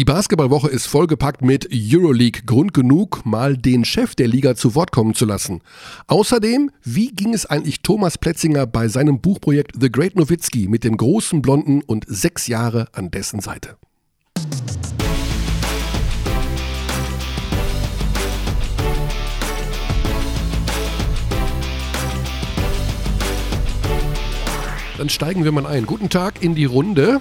Die Basketballwoche ist vollgepackt mit Euroleague. Grund genug, mal den Chef der Liga zu Wort kommen zu lassen. Außerdem, wie ging es eigentlich Thomas Plätzinger bei seinem Buchprojekt The Great Nowitzki mit dem großen Blonden und sechs Jahre an dessen Seite? Dann steigen wir mal ein. Guten Tag in die Runde.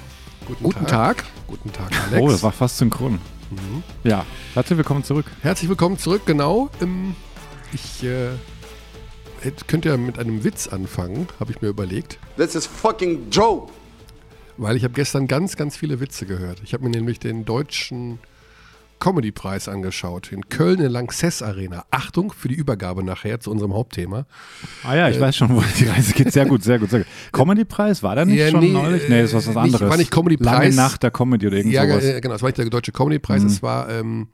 Guten, Guten Tag. Tag. Guten Tag, Alex. Oh, das war fast synchron. Mhm. Ja, herzlich willkommen zurück. Herzlich willkommen zurück, genau. Ähm, ich äh, könnte ja mit einem Witz anfangen, habe ich mir überlegt. This is fucking Joe. Weil ich habe gestern ganz, ganz viele Witze gehört. Ich habe mir nämlich den deutschen Comedy-Preis angeschaut. In Köln in der Lanxess Arena. Achtung für die Übergabe nachher zu unserem Hauptthema. Ah ja, ich äh, weiß schon, wo die Reise geht. Sehr gut, sehr gut. Sehr gut. Comedy-Preis, war da nicht ja, schon nee, neulich? Nee, das war was anderes. Nicht, war nicht Comedy-Preis. Lange Nacht der Comedy oder irgendwas. Ja, äh, genau, es war nicht der deutsche Comedy-Preis, mhm. es war ähm,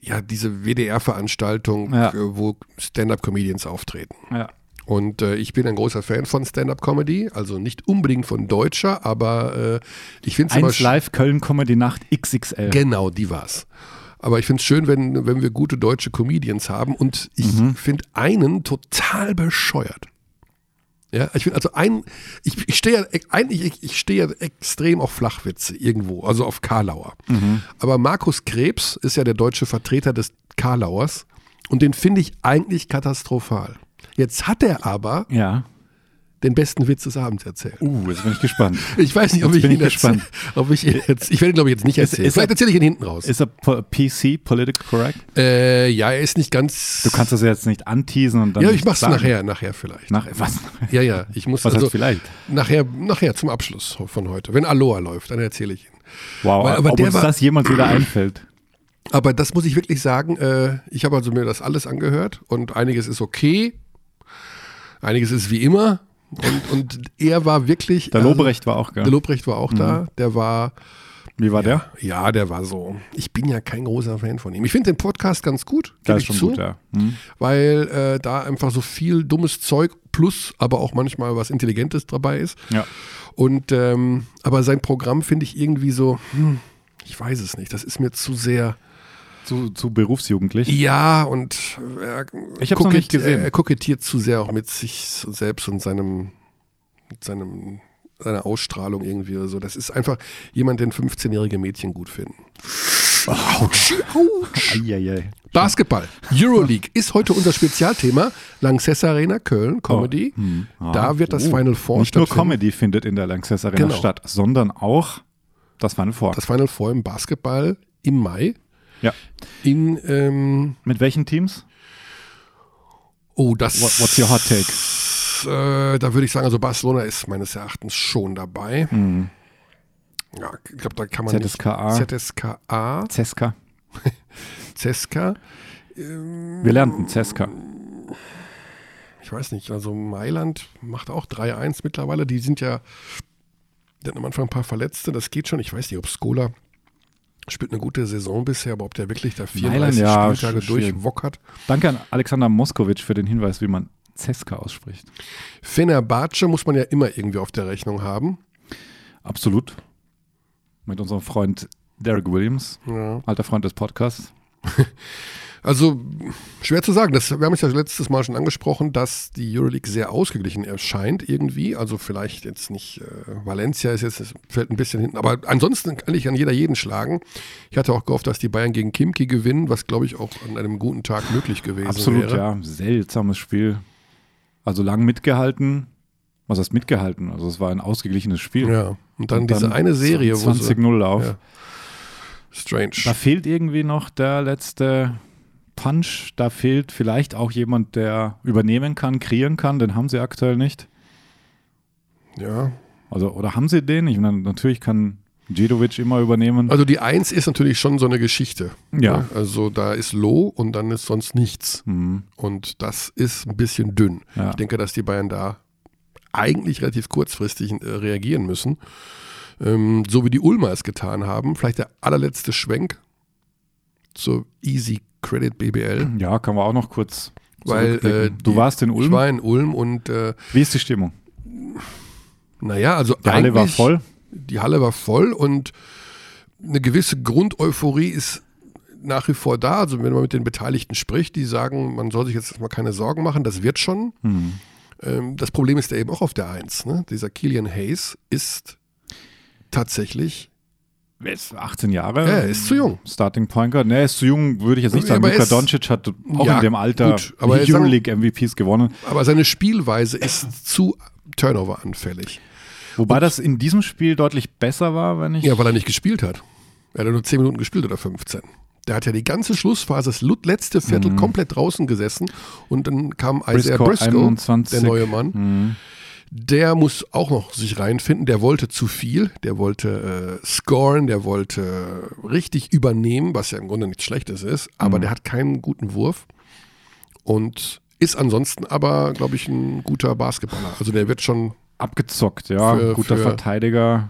ja diese WDR-Veranstaltung, ja. Äh, wo Stand-Up-Comedians auftreten. Ja. Und äh, ich bin ein großer Fan von Stand-Up-Comedy, also nicht unbedingt von deutscher, aber äh, ich finde es immer. Live Köln Comedy Nacht XXL. Genau, die war's. Aber ich finde es schön, wenn, wenn wir gute deutsche Comedians haben und ich mhm. finde einen total bescheuert. Ja, ich finde also ein, ich, ich stehe ja eigentlich, ich, ich stehe ja extrem auf Flachwitze irgendwo, also auf Karlauer. Mhm. Aber Markus Krebs ist ja der deutsche Vertreter des Karlauers und den finde ich eigentlich katastrophal. Jetzt hat er aber ja. den besten Witz des Abends erzählt. Uh, jetzt bin ich gespannt. Ich weiß nicht, ob jetzt ich ihn ich gespannt. ob ich, jetzt, ich werde ihn, glaube ich, jetzt nicht erzählen. Ist, ist Vielleicht erzähle ich ihn hinten raus. Ist er PC, political correct? Äh, ja, er ist nicht ganz. Du kannst das jetzt nicht anteasen und dann. Ja, ich mach's sagen. nachher, nachher vielleicht. Nach, was? Ja, ja, ich muss was also vielleicht. Nachher, nachher zum Abschluss von heute. Wenn Aloha läuft, dann erzähle ich ihn. Wow, Weil, aber ob uns war, das jemals wieder einfällt. Aber das muss ich wirklich sagen. Äh, ich habe also mir das alles angehört und einiges ist okay, Einiges ist wie immer. Und, und er war wirklich. Der Lobrecht also, war auch, gell? Der Lobrecht war auch mhm. da. Der war. Wie war ja, der? Ja, der war so. Ich bin ja kein großer Fan von ihm. Ich finde den Podcast ganz gut. Das ist schon zu, gut, ja. Mhm. Weil äh, da einfach so viel dummes Zeug plus aber auch manchmal was Intelligentes dabei ist. Ja. Und ähm, aber sein Programm finde ich irgendwie so, hm, ich weiß es nicht. Das ist mir zu sehr zu, zu berufsjugendlich? Ja, und er, ich habe noch nicht gesehen. er kokettiert zu sehr auch mit sich selbst und seinem, mit seinem, seiner Ausstrahlung irgendwie oder so. Das ist einfach jemand, den 15-jährige Mädchen gut finden. Autsch, Autsch. Basketball, Euroleague ist heute unser Spezialthema. Lanxess Arena, Köln, Comedy. Oh, hm, ah, da wird das oh. Final Four Nicht nur Comedy findet in der Lanxess Arena genau. statt, sondern auch das Final Four. Das Final Four im Basketball im Mai. Ja. In, ähm, Mit welchen Teams? Oh, das. What, what's your hot take? Äh, da würde ich sagen, also Barcelona ist meines Erachtens schon dabei. Mhm. Ja, ich glaube, da kann man ZSKA. Nicht, ZSKA. Ceska. Ceska. Ähm, Wir lernten Ceska. Ich weiß nicht, also Mailand macht auch 3-1 mittlerweile. Die sind ja, die hatten am Anfang ein paar Verletzte, das geht schon. Ich weiß nicht, ob Skola spielt eine gute Saison bisher, aber ob der wirklich da 34 ja, Spieltage durchwockert. Danke an Alexander Moskowitsch für den Hinweis, wie man Ceska ausspricht. Fenerbahce muss man ja immer irgendwie auf der Rechnung haben. Absolut. Mit unserem Freund Derek Williams, ja. alter Freund des Podcasts. Also schwer zu sagen. Das, wir haben es ja letztes Mal schon angesprochen, dass die Euroleague sehr ausgeglichen erscheint irgendwie. Also vielleicht jetzt nicht, äh, Valencia ist jetzt, fällt ein bisschen hinten, aber ansonsten kann ich an jeder jeden schlagen. Ich hatte auch gehofft, dass die Bayern gegen Kimki gewinnen, was glaube ich auch an einem guten Tag möglich gewesen Absolut, wäre. Absolut, ja. Seltsames Spiel. Also lang mitgehalten. Was heißt mitgehalten? Also es war ein ausgeglichenes Spiel. Ja, und dann, und diese eine Serie, 20-0 Lauf. Ja. Strange. Da fehlt irgendwie noch der letzte Punch, da fehlt vielleicht auch jemand, der übernehmen kann, kreieren kann, den haben sie aktuell nicht. Ja. Also, oder haben sie den? Ich meine, natürlich kann Djedovic immer übernehmen. Also die Eins ist natürlich schon so eine Geschichte. Ja. Ne? Also da ist Low und dann ist sonst nichts. Mhm. Und das ist ein bisschen dünn. Ja. Ich denke, dass die Bayern da eigentlich relativ kurzfristig äh, reagieren müssen. Ähm, so wie die Ulmer es getan haben. Vielleicht der allerletzte Schwenk zur Easy Credit BBL. Ja, kann man auch noch kurz. Weil äh, du die, warst in Ulm. Ich war in Ulm und. Äh, Wie ist die Stimmung? Naja, also. Die Halle war voll. Die Halle war voll und eine gewisse Grundeuphorie ist nach wie vor da. Also wenn man mit den Beteiligten spricht, die sagen, man soll sich jetzt mal keine Sorgen machen, das wird schon. Hm. Ähm, das Problem ist ja eben auch auf der Eins. Ne? Dieser Killian Hayes ist tatsächlich, 18 Jahre. ja, er ist zu jung. Starting Point Guard. Ne, er ist zu jung, würde ich jetzt nicht Ja, sagen. aber er Luka Doncic hat auch Ja, in dem Alter gut, Euroleague-MVPs gewonnen. Aber seine Spielweise ist zu Turnover-anfällig. Wobei das in diesem Spiel deutlich besser war, wenn ich. Ja, weil er nicht gespielt hat. Er hat ja nur 10 Minuten gespielt oder 15. Der hat ja die ganze Schlussphase, das letzte Viertel komplett draußen gesessen und dann kam Isaiah Briscoe, Briscoe, 21. der neue Mann. Mhm. Der muss auch noch sich reinfinden. Der wollte zu viel. Der wollte äh, scoren. Der wollte richtig übernehmen, was ja im Grunde nichts Schlechtes ist. Aber der hat keinen guten Wurf und ist ansonsten aber, glaube ich, ein guter Basketballer. Also der wird schon Abgezockt, ja. Für- Guter für- Verteidiger.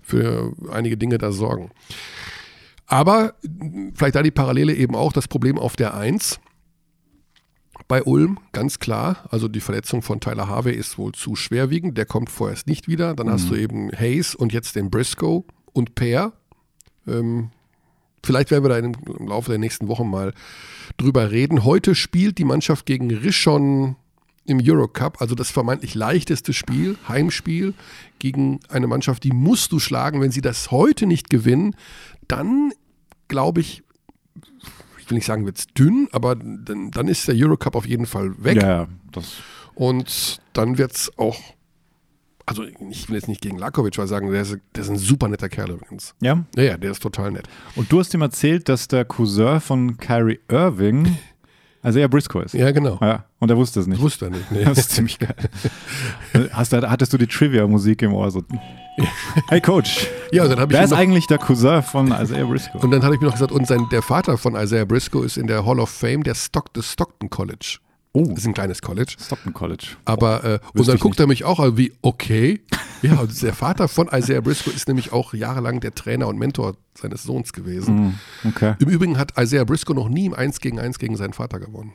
für einige Dinge da sorgen. Aber vielleicht da die Parallele eben auch das Problem auf der Eins. Bei Ulm, ganz klar, also die Verletzung von Tyler Harvey ist wohl zu schwerwiegend, der kommt vorerst nicht wieder. Dann hast du eben Hayes und jetzt den Briscoe und Pear. Ähm, vielleicht werden wir da im, im Laufe der nächsten Wochen mal drüber reden. Heute spielt die Mannschaft gegen Rishon im Eurocup, also das vermeintlich leichteste Spiel, Heimspiel, gegen eine Mannschaft, die musst du schlagen. Wenn sie das heute nicht gewinnen, dann glaube ich, ich will nicht sagen, wird es dünn, aber dann, dann ist der Eurocup auf jeden Fall weg. Ja, das. Und dann wird es auch, also ich will jetzt nicht gegen Lakovic was sagen, der ist, der ist ein super netter Kerl übrigens. Ja. Ja, ja, der ist total nett. Und du hast ihm erzählt, dass der Cousin von Kyrie Irving, also er Briscoe ist. Ja, genau. Ja, und er wusste es nicht. Ich wusste er nicht. Nee. Das ist ziemlich geil. Hast, du- hattest du die Trivia-Musik im Ohr? So. Hey Coach, Ja, dann habe ich wer ist eigentlich der Cousin von Isaiah Briscoe? und dann habe ich mir noch gesagt, und sein, der Vater von Isaiah Briscoe ist in der Hall of Fame der Stock, des Stockton College. Oh, Das ist ein kleines College. Stockton College. Aber äh, und dann guckt er mich auch an wie, okay. Ja, der Vater von Isaiah Briscoe ist nämlich auch jahrelang der Trainer und Mentor seines Sohns gewesen. Hm, okay. Im Übrigen hat Isaiah Briscoe noch nie im 1 gegen 1 gegen seinen Vater gewonnen.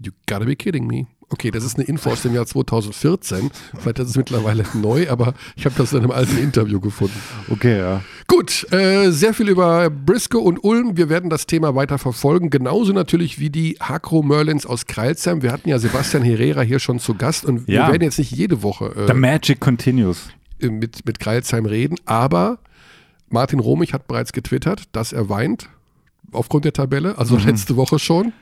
You gotta be kidding me. Okay, das ist eine Info aus dem Jahr 2014. Vielleicht ist es mittlerweile neu, aber ich habe das in einem alten Interview gefunden. Okay, ja. Gut, äh, sehr viel über Briscoe und Ulm. Wir werden das Thema weiter verfolgen. Genauso natürlich wie die Hakro Merlins aus Kreilsheim. Wir hatten ja Sebastian Herrera hier schon zu Gast und Ja. wir werden jetzt nicht jede Woche The äh, Magic continues. mit, mit Kreilsheim reden, aber Martin Romich hat bereits getwittert, dass er weint aufgrund der Tabelle, also Mhm. letzte Woche schon.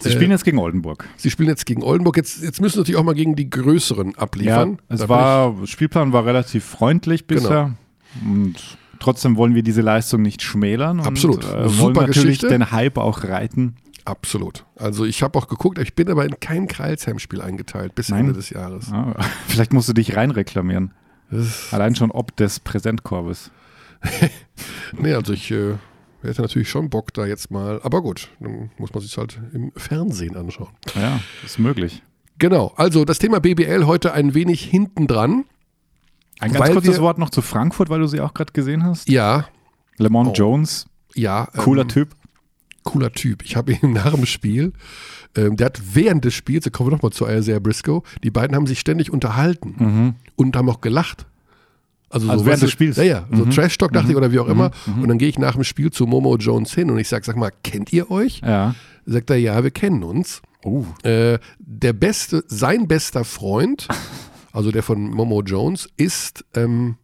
Sie spielen jetzt gegen Oldenburg. Sie spielen jetzt gegen Oldenburg. Jetzt, jetzt müssen sie natürlich auch mal gegen die Größeren abliefern. es Da war, Spielplan war relativ freundlich bisher. Und trotzdem wollen wir diese Leistung nicht schmälern. Und, Absolut. Äh, Super wollen natürlich Geschichte. den Hype auch reiten. ich, absolut. Also ich habe auch geguckt, ich bin aber in kein Kreilsheim-Spiel eingeteilt bis Nein. Ende des Jahres. Ah, vielleicht musst du dich reinreklamieren. Allein schon ob des Präsentkorbes. nee, also ich äh, hätte natürlich schon Bock da jetzt mal, aber gut, dann muss man sich halt im Fernsehen anschauen. Ja, ist möglich. Genau, also das Thema BBL heute ein wenig hinten dran. Ein ganz kurzes wir- Wort noch zu Frankfurt, weil du sie auch gerade gesehen hast. Ja, Lemon Oh. Jones, ja. cooler ähm, Typ. cooler Typ. Ich habe ihn nach dem Spiel, ähm, der hat während des Spiels, da kommen wir nochmal zu Isaiah Briscoe, die beiden haben sich ständig unterhalten und haben auch gelacht. Also, Also so, während du, des Spiels? Ja, ja, so Trash-Talk dachte ich oder wie auch immer. Und dann gehe ich nach dem Spiel zu Momo Jones hin und ich sage, sag mal, kennt ihr euch? Ja. Sagt er, ja, wir kennen uns. Oh. Äh, der beste, sein bester Freund, also der von Momo Jones, ist ähm,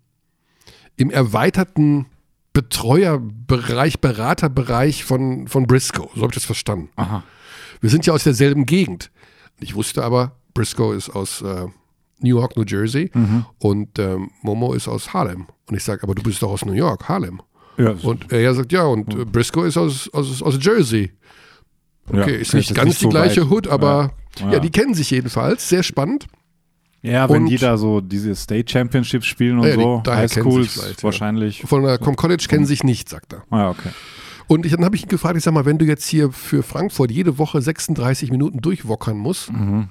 im erweiterten Betreuerbereich, Beraterbereich von, von Briscoe. So habe ich das verstanden. Aha. Wir sind ja aus derselben Gegend. Ich wusste aber, Briscoe ist aus äh, New York, New Jersey und ähm, Momo ist aus Harlem. Und ich sage, aber du bist doch aus New York, Harlem. Ja, Und er sagt, ja, und äh, Briscoe ist aus, aus, aus Jersey. ja, Okay, ist das nicht ganz die gleiche weit. Hood, aber ja. Ja. die kennen sich jedenfalls. Sehr spannend. Ja, wenn Und- die da so diese State Championships spielen und Ja, die- so, sich vielleicht, ja. wahrscheinlich. Von der, vom College kennen sich nicht, sagt er. Ah, okay. Und ich, dann habe ich ihn gefragt, ich sag mal, wenn du jetzt hier für Frankfurt jede Woche 36 Minuten durchwockern musst, Mhm.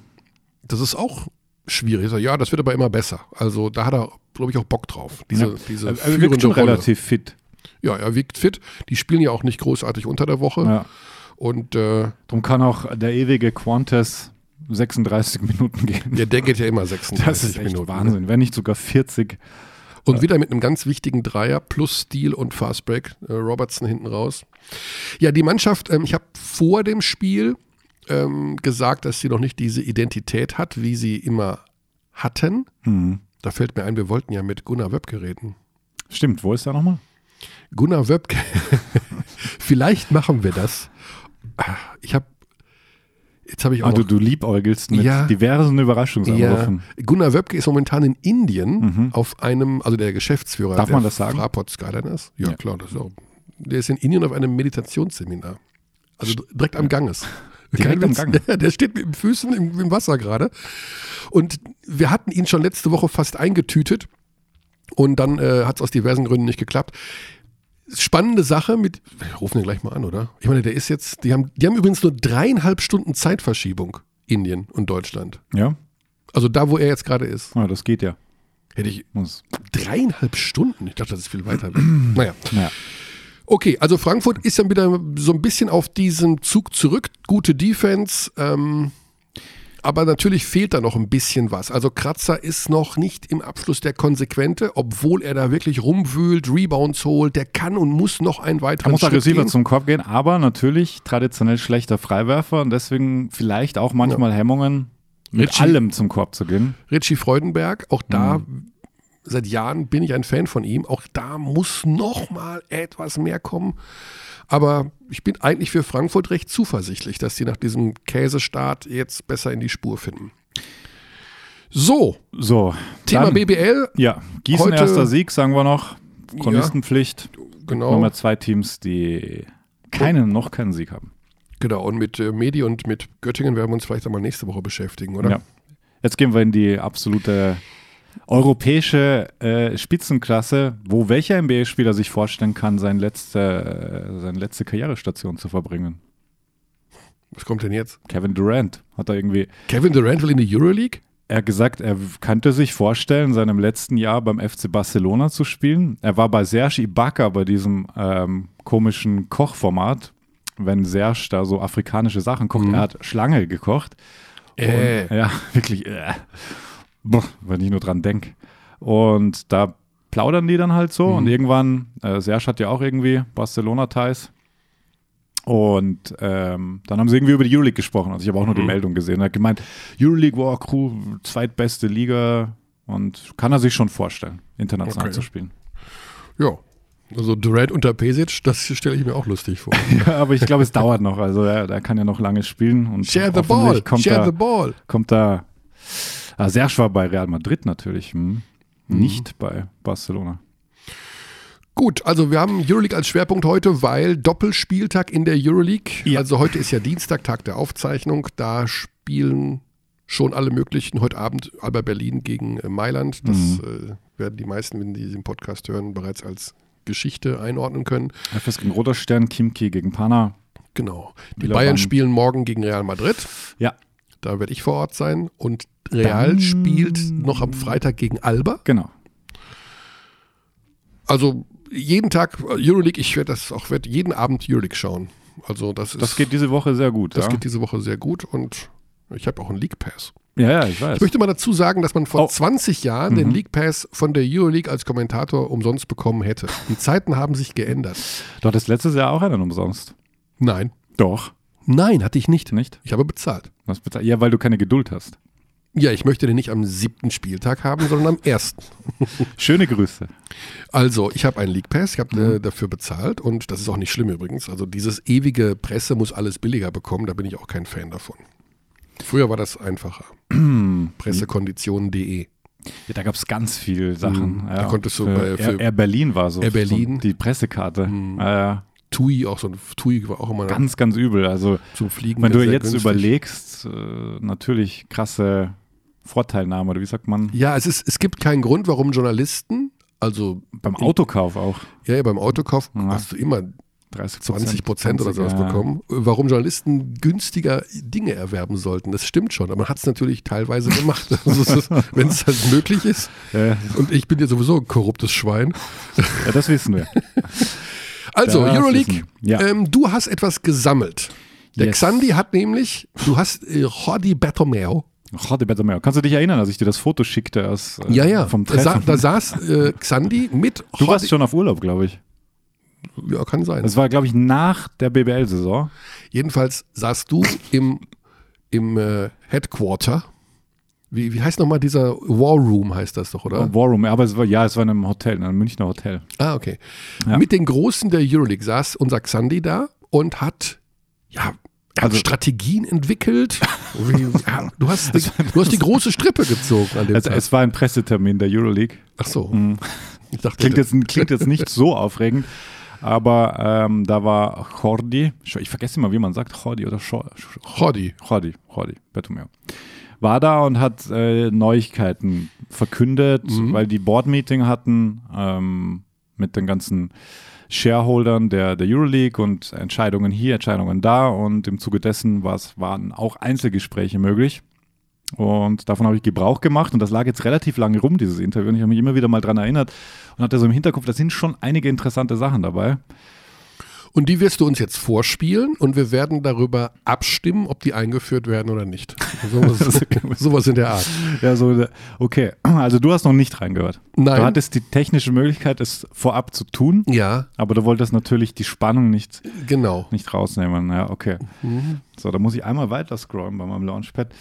das ist auch schwierig. Ich sag, ja, das wird aber immer besser. Also da hat er, glaube ich, auch Bock drauf. Diese, Ja. diese Also, er wirkt schon Rolle. relativ fit. Ja, er wiegt fit. Die spielen ja auch nicht großartig unter der Woche. Ja. Und äh, Darum kann auch der ewige Quantes 36 Minuten gehen. ja, der geht ja immer 36 das ist echt Minuten. Wahnsinn. Wenn nicht sogar 40. Und wieder mit einem ganz wichtigen Dreier plus Steal und Fastbreak. Äh, Robertson hinten raus. Ja, die Mannschaft, ähm, ich habe vor dem Spiel ähm, gesagt, dass sie noch nicht diese Identität hat, wie sie immer hatten. Mhm. Da fällt mir ein, wir wollten ja mit Gunnar Wöbke reden. Stimmt, wo ist er nochmal? Gunnar Wöbke. Vielleicht machen wir das. Ah, Ich habe jetzt habe ich auch Ah, du, noch, du liebäugelst mit Ja. diversen ja, Überraschungsanrufen. Gunnar Wöbke ist momentan in Indien auf einem, also der Geschäftsführer Mhm. Darf man das sagen? Fraport Skyliners. Ja, Ja. klar, das ist auch. Der ist in Indien auf einem Meditationsseminar. Also direkt am Ganges. Direkt am. Ja, der steht mit den Füßen im, im Wasser gerade. Und wir hatten ihn schon letzte Woche fast eingetütet. Und dann äh, hat es aus diversen Gründen nicht geklappt. Spannende Sache mit, wir rufen ihn gleich mal an, oder? Ich meine, der ist jetzt, die haben, die haben übrigens nur dreieinhalb Stunden Zeitverschiebung, Indien und Deutschland. Ja, Also da, wo er jetzt gerade ist. ah, das geht ja. Hätte ich Muss. dreieinhalb Stunden? Ich dachte, das ist viel weiter weg. naja. Ja. Okay, also Frankfurt ist dann wieder so ein bisschen auf diesen Zug zurück. Gute Defense, ähm, aber natürlich fehlt da noch ein bisschen was. Also Kratzer ist noch nicht im Abschluss der Konsequente, obwohl er da wirklich rumwühlt, Rebounds holt. Der kann und muss noch einen Er weiteren muss Schritt aggressiver zum Korb gehen, aber natürlich traditionell schlechter Freiwerfer und deswegen vielleicht auch manchmal Hemmungen, mit Richie- allem zum Korb zu gehen. Richie Freudenberg, auch da Mhm. Seit Jahren bin ich ein Fan von ihm. Auch da muss noch mal etwas mehr kommen. Aber ich bin eigentlich für Frankfurt recht zuversichtlich, dass sie nach diesem Käsestart jetzt besser in die Spur finden. So, So, Thema dann, BBL, Ja, Gießen Heute- erster Sieg, sagen wir noch. Chronistenpflicht. genau. Nummer zwei Teams, die keinen, noch keinen Sieg haben. Genau, und mit äh, Medi und mit Göttingen werden wir uns vielleicht einmal nächste Woche beschäftigen, oder? Ja. Jetzt gehen wir in die absolute europäische äh, Spitzenklasse, wo welcher NBA-Spieler sich vorstellen kann, sein letzte, äh, seine letzte Karrierestation zu verbringen. Was kommt denn jetzt? Kevin Durant hat da irgendwie Kevin Durant will in die Euroleague? Er hat gesagt, er könnte sich vorstellen, in seinem letzten Jahr beim FC Barcelona zu spielen. Er war bei Serge Ibaka bei diesem ähm, komischen Kochformat, wenn Serge da so afrikanische Sachen kocht. Mhm. Er hat Schlange gekocht. Äh. Und, ja, wirklich. Äh, wenn ich nur dran denke. Und da plaudern die dann halt so. Mhm. Und irgendwann, äh, Serge hat ja auch irgendwie Barcelona-Ties. Und ähm, dann haben sie irgendwie über die Euroleague gesprochen. Also ich habe auch nur die Mhm. Meldung gesehen. Er hat gemeint, Euroleague war Crew, zweitbeste Liga und kann er sich schon vorstellen, international Okay. zu spielen. Ja. Also Durant unter Pesic, das stelle ich mir auch lustig vor. Ja, aber ich glaube, es dauert noch. Also er, er kann ja noch lange spielen. Und Share the ball, Kommt share da, the ball. kommt da. Ah, Serge war bei Real Madrid natürlich. Hm. Mhm. Nicht bei Barcelona. Gut, also wir haben Euroleague als Schwerpunkt heute, weil Doppelspieltag in der Euroleague. Ja. Also heute ist ja Dienstag, Tag der Aufzeichnung. Da spielen schon alle möglichen. Heute Abend Alba Berlin gegen äh, Mailand. Das Mhm. äh, werden die meisten, wenn die diesen Podcast hören, bereits als Geschichte einordnen können. FS gegen Roter Stern, Kimki gegen Pana. Genau. Die Bayern spielen morgen gegen Real Madrid. Ja, Da werde ich vor Ort sein. Und Real Dann- spielt noch am Freitag gegen Alba. genau. Also jeden Tag äh, Euroleague. Ich werde das auch werd jeden Abend Euroleague schauen. Also das ist Das geht diese Woche sehr gut. Das ja. geht diese Woche sehr gut und ich habe auch einen League Pass. ja, ja, ich weiß. Ich möchte mal dazu sagen, dass man vor Oh. 20 Jahren den Mhm. League Pass von der Euroleague als Kommentator umsonst bekommen hätte. Die Zeiten haben sich geändert. Du hattest letztes Jahr auch einen umsonst. Nein. Doch. Nein, hatte ich nicht. Nicht? Ich habe bezahlt. Was bezahlt? Ja, weil du keine Geduld hast. Ja, ich möchte den nicht am siebten Spieltag haben, sondern am ersten. Schöne Grüße. Also, ich habe einen League Pass, ich habe Mhm. äh, dafür bezahlt und das ist auch nicht schlimm übrigens. Also, dieses ewige Presse muss alles billiger bekommen, da bin ich auch kein Fan davon. Früher war das einfacher. Pressekonditionen.de. Ja, da gab es ganz viele Sachen. Mhm. Ja, Da konntest du für bei- für- Air, Berlin war so. Air Berlin. So die Pressekarte. Mhm. Ja, ja. TUI, auch so ein TUI war auch immer ganz, ganz übel. Also, zum Fliegen. wenn du jetzt günstig. überlegst, äh, natürlich krasse Vorteilnahme, oder wie sagt man? Ja, es, ist, es gibt keinen Grund, warum Journalisten, also Beim Autokauf auch. ja, ja beim Autokauf Ja. hast du immer 30 20 Prozent oder sowas ja. bekommen. Warum Journalisten günstiger Dinge erwerben sollten, das stimmt schon, aber man hat es natürlich teilweise gemacht. Also Wenn es halt möglich ist. Ja, Und ich bin ja sowieso ein korruptes Schwein. ja, das wissen wir. Also, Das Euroleague. Ja. ähm, du hast etwas gesammelt. Der Yes. Xandi hat nämlich, du hast äh, Jordi Bertomeu, Jordi Bertomeu. Kannst du dich erinnern, als ich dir das Foto schickte aus, äh, Ja, ja. vom Da, sa Treffen? da saß äh, Xandi mit du warst schon auf Urlaub, glaube ich. Ja, kann sein. Das war, glaube ich, nach der BBL-Saison. Jedenfalls saßt du im, im äh, Headquarter. Wie, wie heißt nochmal dieser War Room, heißt das doch, oder? War Room, aber es war, ja, es war in einem Hotel, in einem Münchner Hotel. Ah, okay. Ja. Mit den Großen der Euroleague saß unser Xandi da und hat, ja, er hat Also- Strategien entwickelt. Wie, ja, du, hast die, du hast die große Strippe gezogen an dem Also, Tag. es war ein Pressetermin der Euroleague. Ach so. Ich dachte, Klingt jetzt, klingt jetzt nicht so aufregend, aber ähm, da war Jordi, ich vergesse immer, wie man sagt, Jordi oder Schor- Jordi. Jordi, Jordi, Bertomeu. War da und hat äh, Neuigkeiten verkündet, weil die Board-Meeting hatten ähm, mit den ganzen Shareholdern der, der Euroleague und Entscheidungen hier, Entscheidungen da und im Zuge dessen waren auch Einzelgespräche möglich. Und davon habe ich Gebrauch gemacht und das lag jetzt relativ lange rum, dieses Interview. Und ich habe mich immer wieder mal dran erinnert und hatte so im Hinterkopf, da sind schon einige interessante Sachen dabei. Und die wirst du uns jetzt vorspielen und wir werden darüber abstimmen, ob die eingeführt werden oder nicht. Sowas, sowas in der Art. Ja, so, okay. Also du hast noch nicht reingehört. Nein. Du hattest die technische Möglichkeit, es vorab zu tun, Ja, aber du wolltest natürlich die Spannung nicht, genau. nicht rausnehmen. Ja, okay. So, da muss ich einmal weiter scrollen bei meinem Launchpad.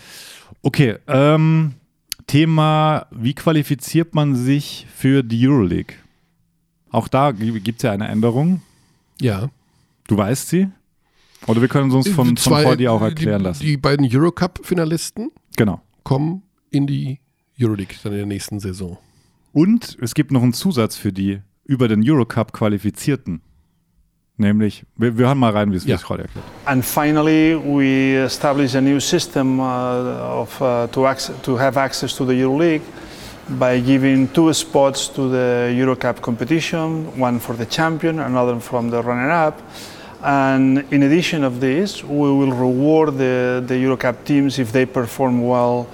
Okay, ähm, Thema, wie qualifiziert man sich für die Euroleague? Auch da gibt es ja eine Änderung. Ja. Du weißt sie? Oder wir können es uns von, von Zwei- Jordi auch erklären die, lassen. Die beiden Eurocup-Finalisten genau. kommen in die Euroleague dann in der nächsten Saison. Und es gibt noch einen Zusatz für die über den Eurocup qualifizierten. Nämlich, wir, wir hören mal rein, wie es Ja. Jordi erklärt. And finally, we established a new system uh, of, uh, to, acc- to have access to the EuroLeague by giving two spots to the EuroCup competition, one for the champion, another from the runner-up. And in addition of this, we will reward the, the EuroCup teams if they perform well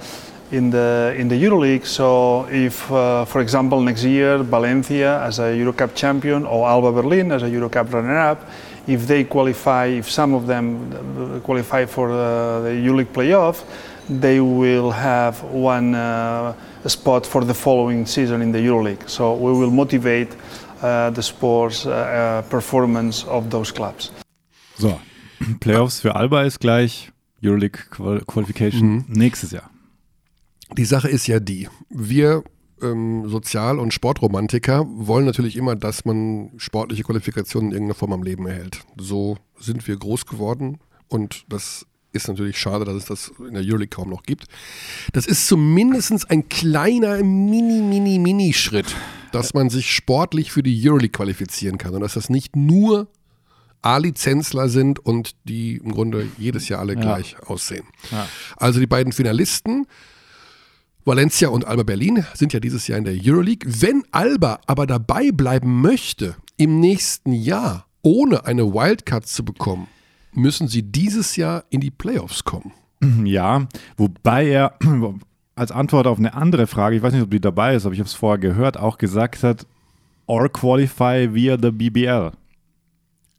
in the in the EuroLeague. So if, uh, for example, next year Valencia as a EuroCup champion or Alba Berlin as a EuroCup runner-up, if they qualify, if some of them uh, qualify for uh, the EuroLeague playoff, they will have one uh, spot for the following season in the EuroLeague. So we will motivate the sports uh, uh, performance of those clubs. So, Playoffs für Alba ist gleich Euroleague Qual Qualification nächstes Jahr. Die Sache ist ja die, wir ähm, Sozial- und Sportromantiker wollen natürlich immer, dass man sportliche Qualifikationen in irgendeiner Form am Leben erhält. So sind wir groß geworden und das ist natürlich schade, dass es das in der Euroleague kaum noch gibt. Das ist zumindest ein kleiner Mini, Mini, Mini-Schritt, dass man sich sportlich für die Euroleague qualifizieren kann und dass das nicht nur A-Lizenzler sind und die im Grunde jedes Jahr alle gleich aussehen. Ja. Also die beiden Finalisten, Valencia und Alba Berlin, sind ja dieses Jahr in der Euroleague. Wenn Alba aber dabei bleiben möchte, im nächsten Jahr ohne eine Wildcard zu bekommen, müssen sie dieses Jahr in die Playoffs kommen. Ja, wobei er als Antwort auf eine andere Frage, ich weiß nicht, ob die dabei ist, aber ich habe es vorher gehört, auch gesagt hat, or qualify via the BBL.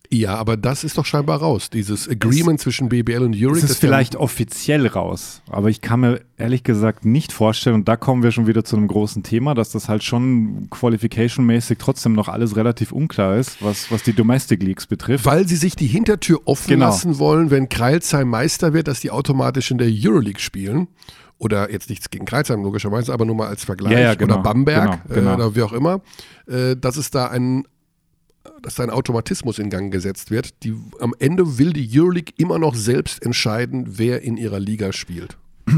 Ja, aber das ist doch scheinbar raus. Dieses Agreement zwischen BBL und Euroleague. Es ist das ja- vielleicht offiziell raus, aber ich kann mir ehrlich gesagt nicht vorstellen, und da kommen wir schon wieder zu einem großen Thema, dass das halt schon qualification-mäßig trotzdem noch alles relativ unklar ist, was, was die Domestic Leagues betrifft. Weil sie sich die Hintertür offen Genau. lassen wollen, wenn Kreilsheim Meister wird, dass die automatisch in der Euroleague spielen. Oder jetzt nichts gegen Kreilsheim logischerweise, aber nur mal als Vergleich. Ja, ja, genau. Oder Bamberg Genau, genau. Äh, oder wie auch immer. Äh, dass es da ein dass da ein Automatismus in Gang gesetzt wird. Die, am Ende will die Euroleague immer noch selbst entscheiden, wer in ihrer Liga spielt.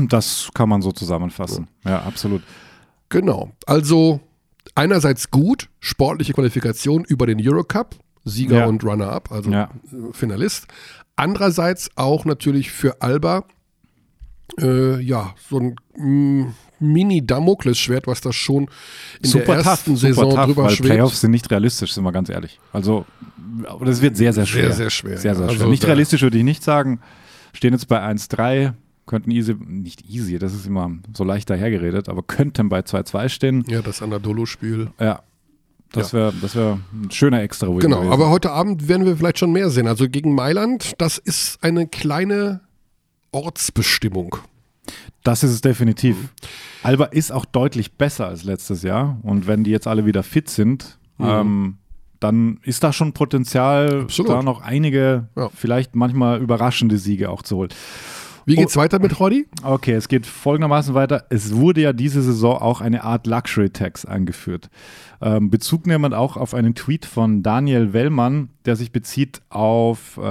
Das kann man so zusammenfassen. Ja, absolut. Genau. Also einerseits gut, sportliche Qualifikation über den Eurocup, Sieger Ja. und Runner-up, also Ja. Finalist. Andererseits auch natürlich für Alba, äh, ja, so ein mm, Mini-Damoklesschwert, was das schon in der ersten Saison tough, drüber weil schwebt. Playoffs sind nicht realistisch, sind wir ganz ehrlich. Also, das wird sehr, sehr schwer. Sehr, sehr schwer, Sehr, sehr ja. schwer. Also nicht realistisch würde ich nicht sagen. Stehen jetzt bei 1-3, könnten easy, nicht easy, das ist immer so leicht dahergeredet, aber könnten bei 2-2 stehen. Ja, das Anadolu-Spiel. Ja. Das wäre das wär ein schöner extra Genau, gewesen. aber heute Abend werden wir vielleicht schon mehr sehen. Also gegen Mailand, das ist eine kleine Ortsbestimmung. Das ist es definitiv. Alba ist auch deutlich besser als letztes Jahr. Und wenn die jetzt alle wieder fit sind, Mhm. ähm, dann ist da schon Potenzial, Absolut. da noch einige, Ja. vielleicht manchmal überraschende Siege auch zu holen. Wie geht's weiter mit Roddy? Okay, es geht folgendermaßen weiter. Es wurde ja diese Saison auch eine Art Luxury Tax eingeführt. Ähm, Bezug nehmend auch auf einen Tweet von Daniel Wellmann, der sich bezieht auf äh,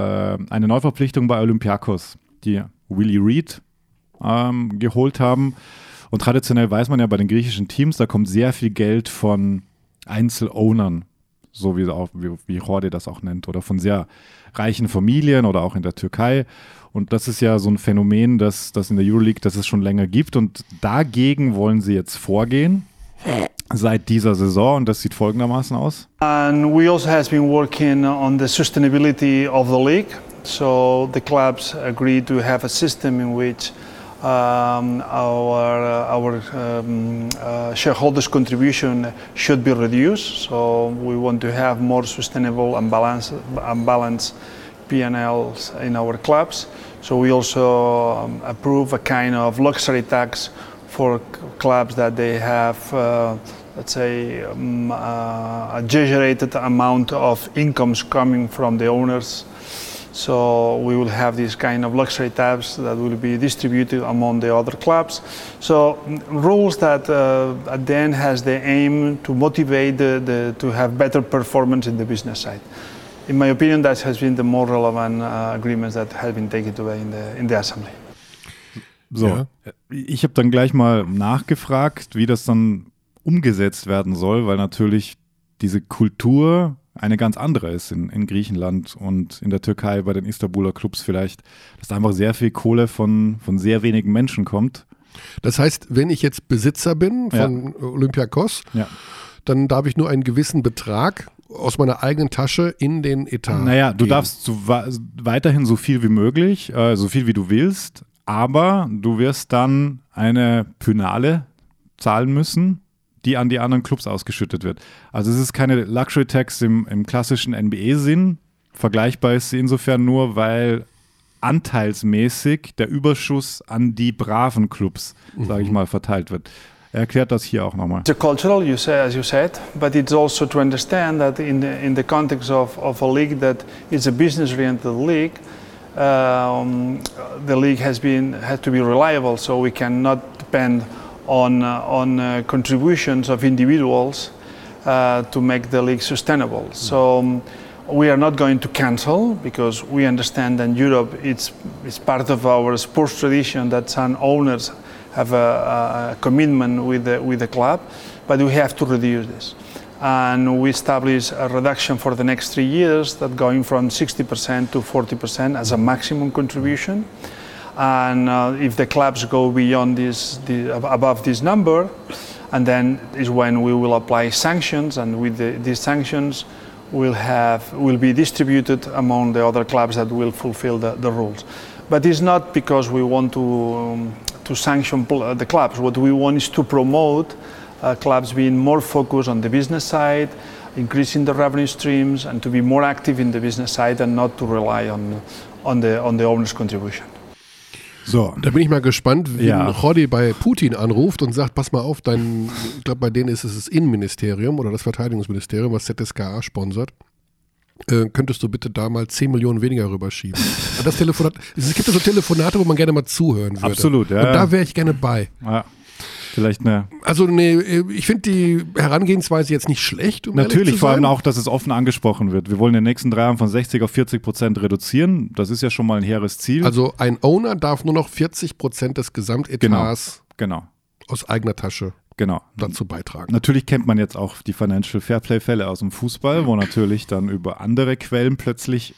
eine Neuverpflichtung bei Olympiakos, die Willie Reed ähm, geholt haben. Und traditionell weiß man ja bei den griechischen Teams, da kommt sehr viel Geld von Einzelownern, so wie, auch, wie, wie Horde das auch nennt, oder von sehr reichen Familien oder auch in der Türkei. Und das ist ja so ein Phänomen, das, das in der Euroleague, das es schon länger gibt. Und dagegen wollen sie jetzt vorgehen seit dieser Saison. Und das sieht folgendermaßen aus. And we also has been working on the sustainability of the league. So the clubs agreed to have a system in which um, our uh, our um, uh, shareholders' contribution should be reduced. So we want to have more sustainable and balanced and balanced P&Ls in our clubs. So we also um, approve a kind of luxury tax for clubs that they have, uh, let's say, um, uh, a exaggerated amount of incomes coming from the owners. So we will have this kind of luxury tax that will be distributed among the other clubs. So mm, rules that uh, at the end has the aim to motivate the, the, to have better performance in the business side. In my opinion, that has been the more relevant uh, agreements that have been taken today in the, in the assembly. So, Ja. ich habe dann gleich mal nachgefragt, wie das dann umgesetzt werden soll, weil natürlich diese Kultur eine ganz andere ist in, in Griechenland und in der Türkei bei den Istanbuler Clubs vielleicht, dass da einfach sehr viel Kohle von, von sehr wenigen Menschen kommt. Das heißt, wenn ich jetzt Besitzer bin von Olympiakos, Ja. dann darf ich nur einen gewissen Betrag aus meiner eigenen Tasche in den Etat. Naja, du geben. darfst so weiterhin so viel wie möglich, äh, so viel wie du willst, aber du wirst dann eine Pynale zahlen müssen, die an die anderen Clubs ausgeschüttet wird. Also es ist keine Luxury Tax im, im klassischen NBA-Sinn. Vergleichbar ist sie insofern nur, weil anteilsmäßig der Überschuss an die braven Clubs, sage ich mal, verteilt wird. Er erklärt das hier auch nochmal. It's a cultural, you say, as you said, but it's also to understand that in the, in the context of, of a league that is a business-oriented league, um, the league has been had to be reliable, so we cannot depend on uh, on uh, contributions of individuals uh, to make the league sustainable. So. um, we are not going to cancel because we understand that Europe it's, it's part of our sports tradition that some owners have a, a commitment with the, with the club, but we have to reduce this. And we establish a reduction for the next three years that going from 60% to 40% as a maximum contribution. And uh, if the clubs go beyond this, the, above this number, and then is when we will apply sanctions, and with the, these sanctions, will have will be distributed among the other clubs that will fulfill the, the rules. But it's not because we want to um, to sanction the clubs. What we want is to promote uh, clubs being more focused on the business side, increasing the revenue streams, and to be more active in the business side and not to rely on on the on the owner's contribution. So, Da bin ich mal gespannt, wie Ja. Roddy bei Putin anruft und sagt, pass mal auf, dein, ich glaube, bei denen ist es das Innenministerium oder das Verteidigungsministerium, was ZSKA sponsert. Äh, könntest du bitte da mal 10 Millionen weniger rüberschieben? Das Telefonat, es gibt ja so Telefonate, wo man gerne mal zuhören würde. Absolut, ja, Und da wäre ich gerne bei. ja, vielleicht eine Also, nee, ich finde die Herangehensweise jetzt nicht schlecht. Um Natürlich, vor allem auch, dass es offen angesprochen wird. Wir wollen in den nächsten drei Jahren von 60 auf 40 Prozent reduzieren. Das ist ja schon mal ein hehres Ziel. Also, ein Owner darf nur noch 40 Prozent des Gesamtetats genau, aus eigener Tasche genau. dazu beitragen. Natürlich kennt man jetzt auch die Financial Fairplay-Fälle aus dem Fußball, wo natürlich dann über andere Quellen plötzlich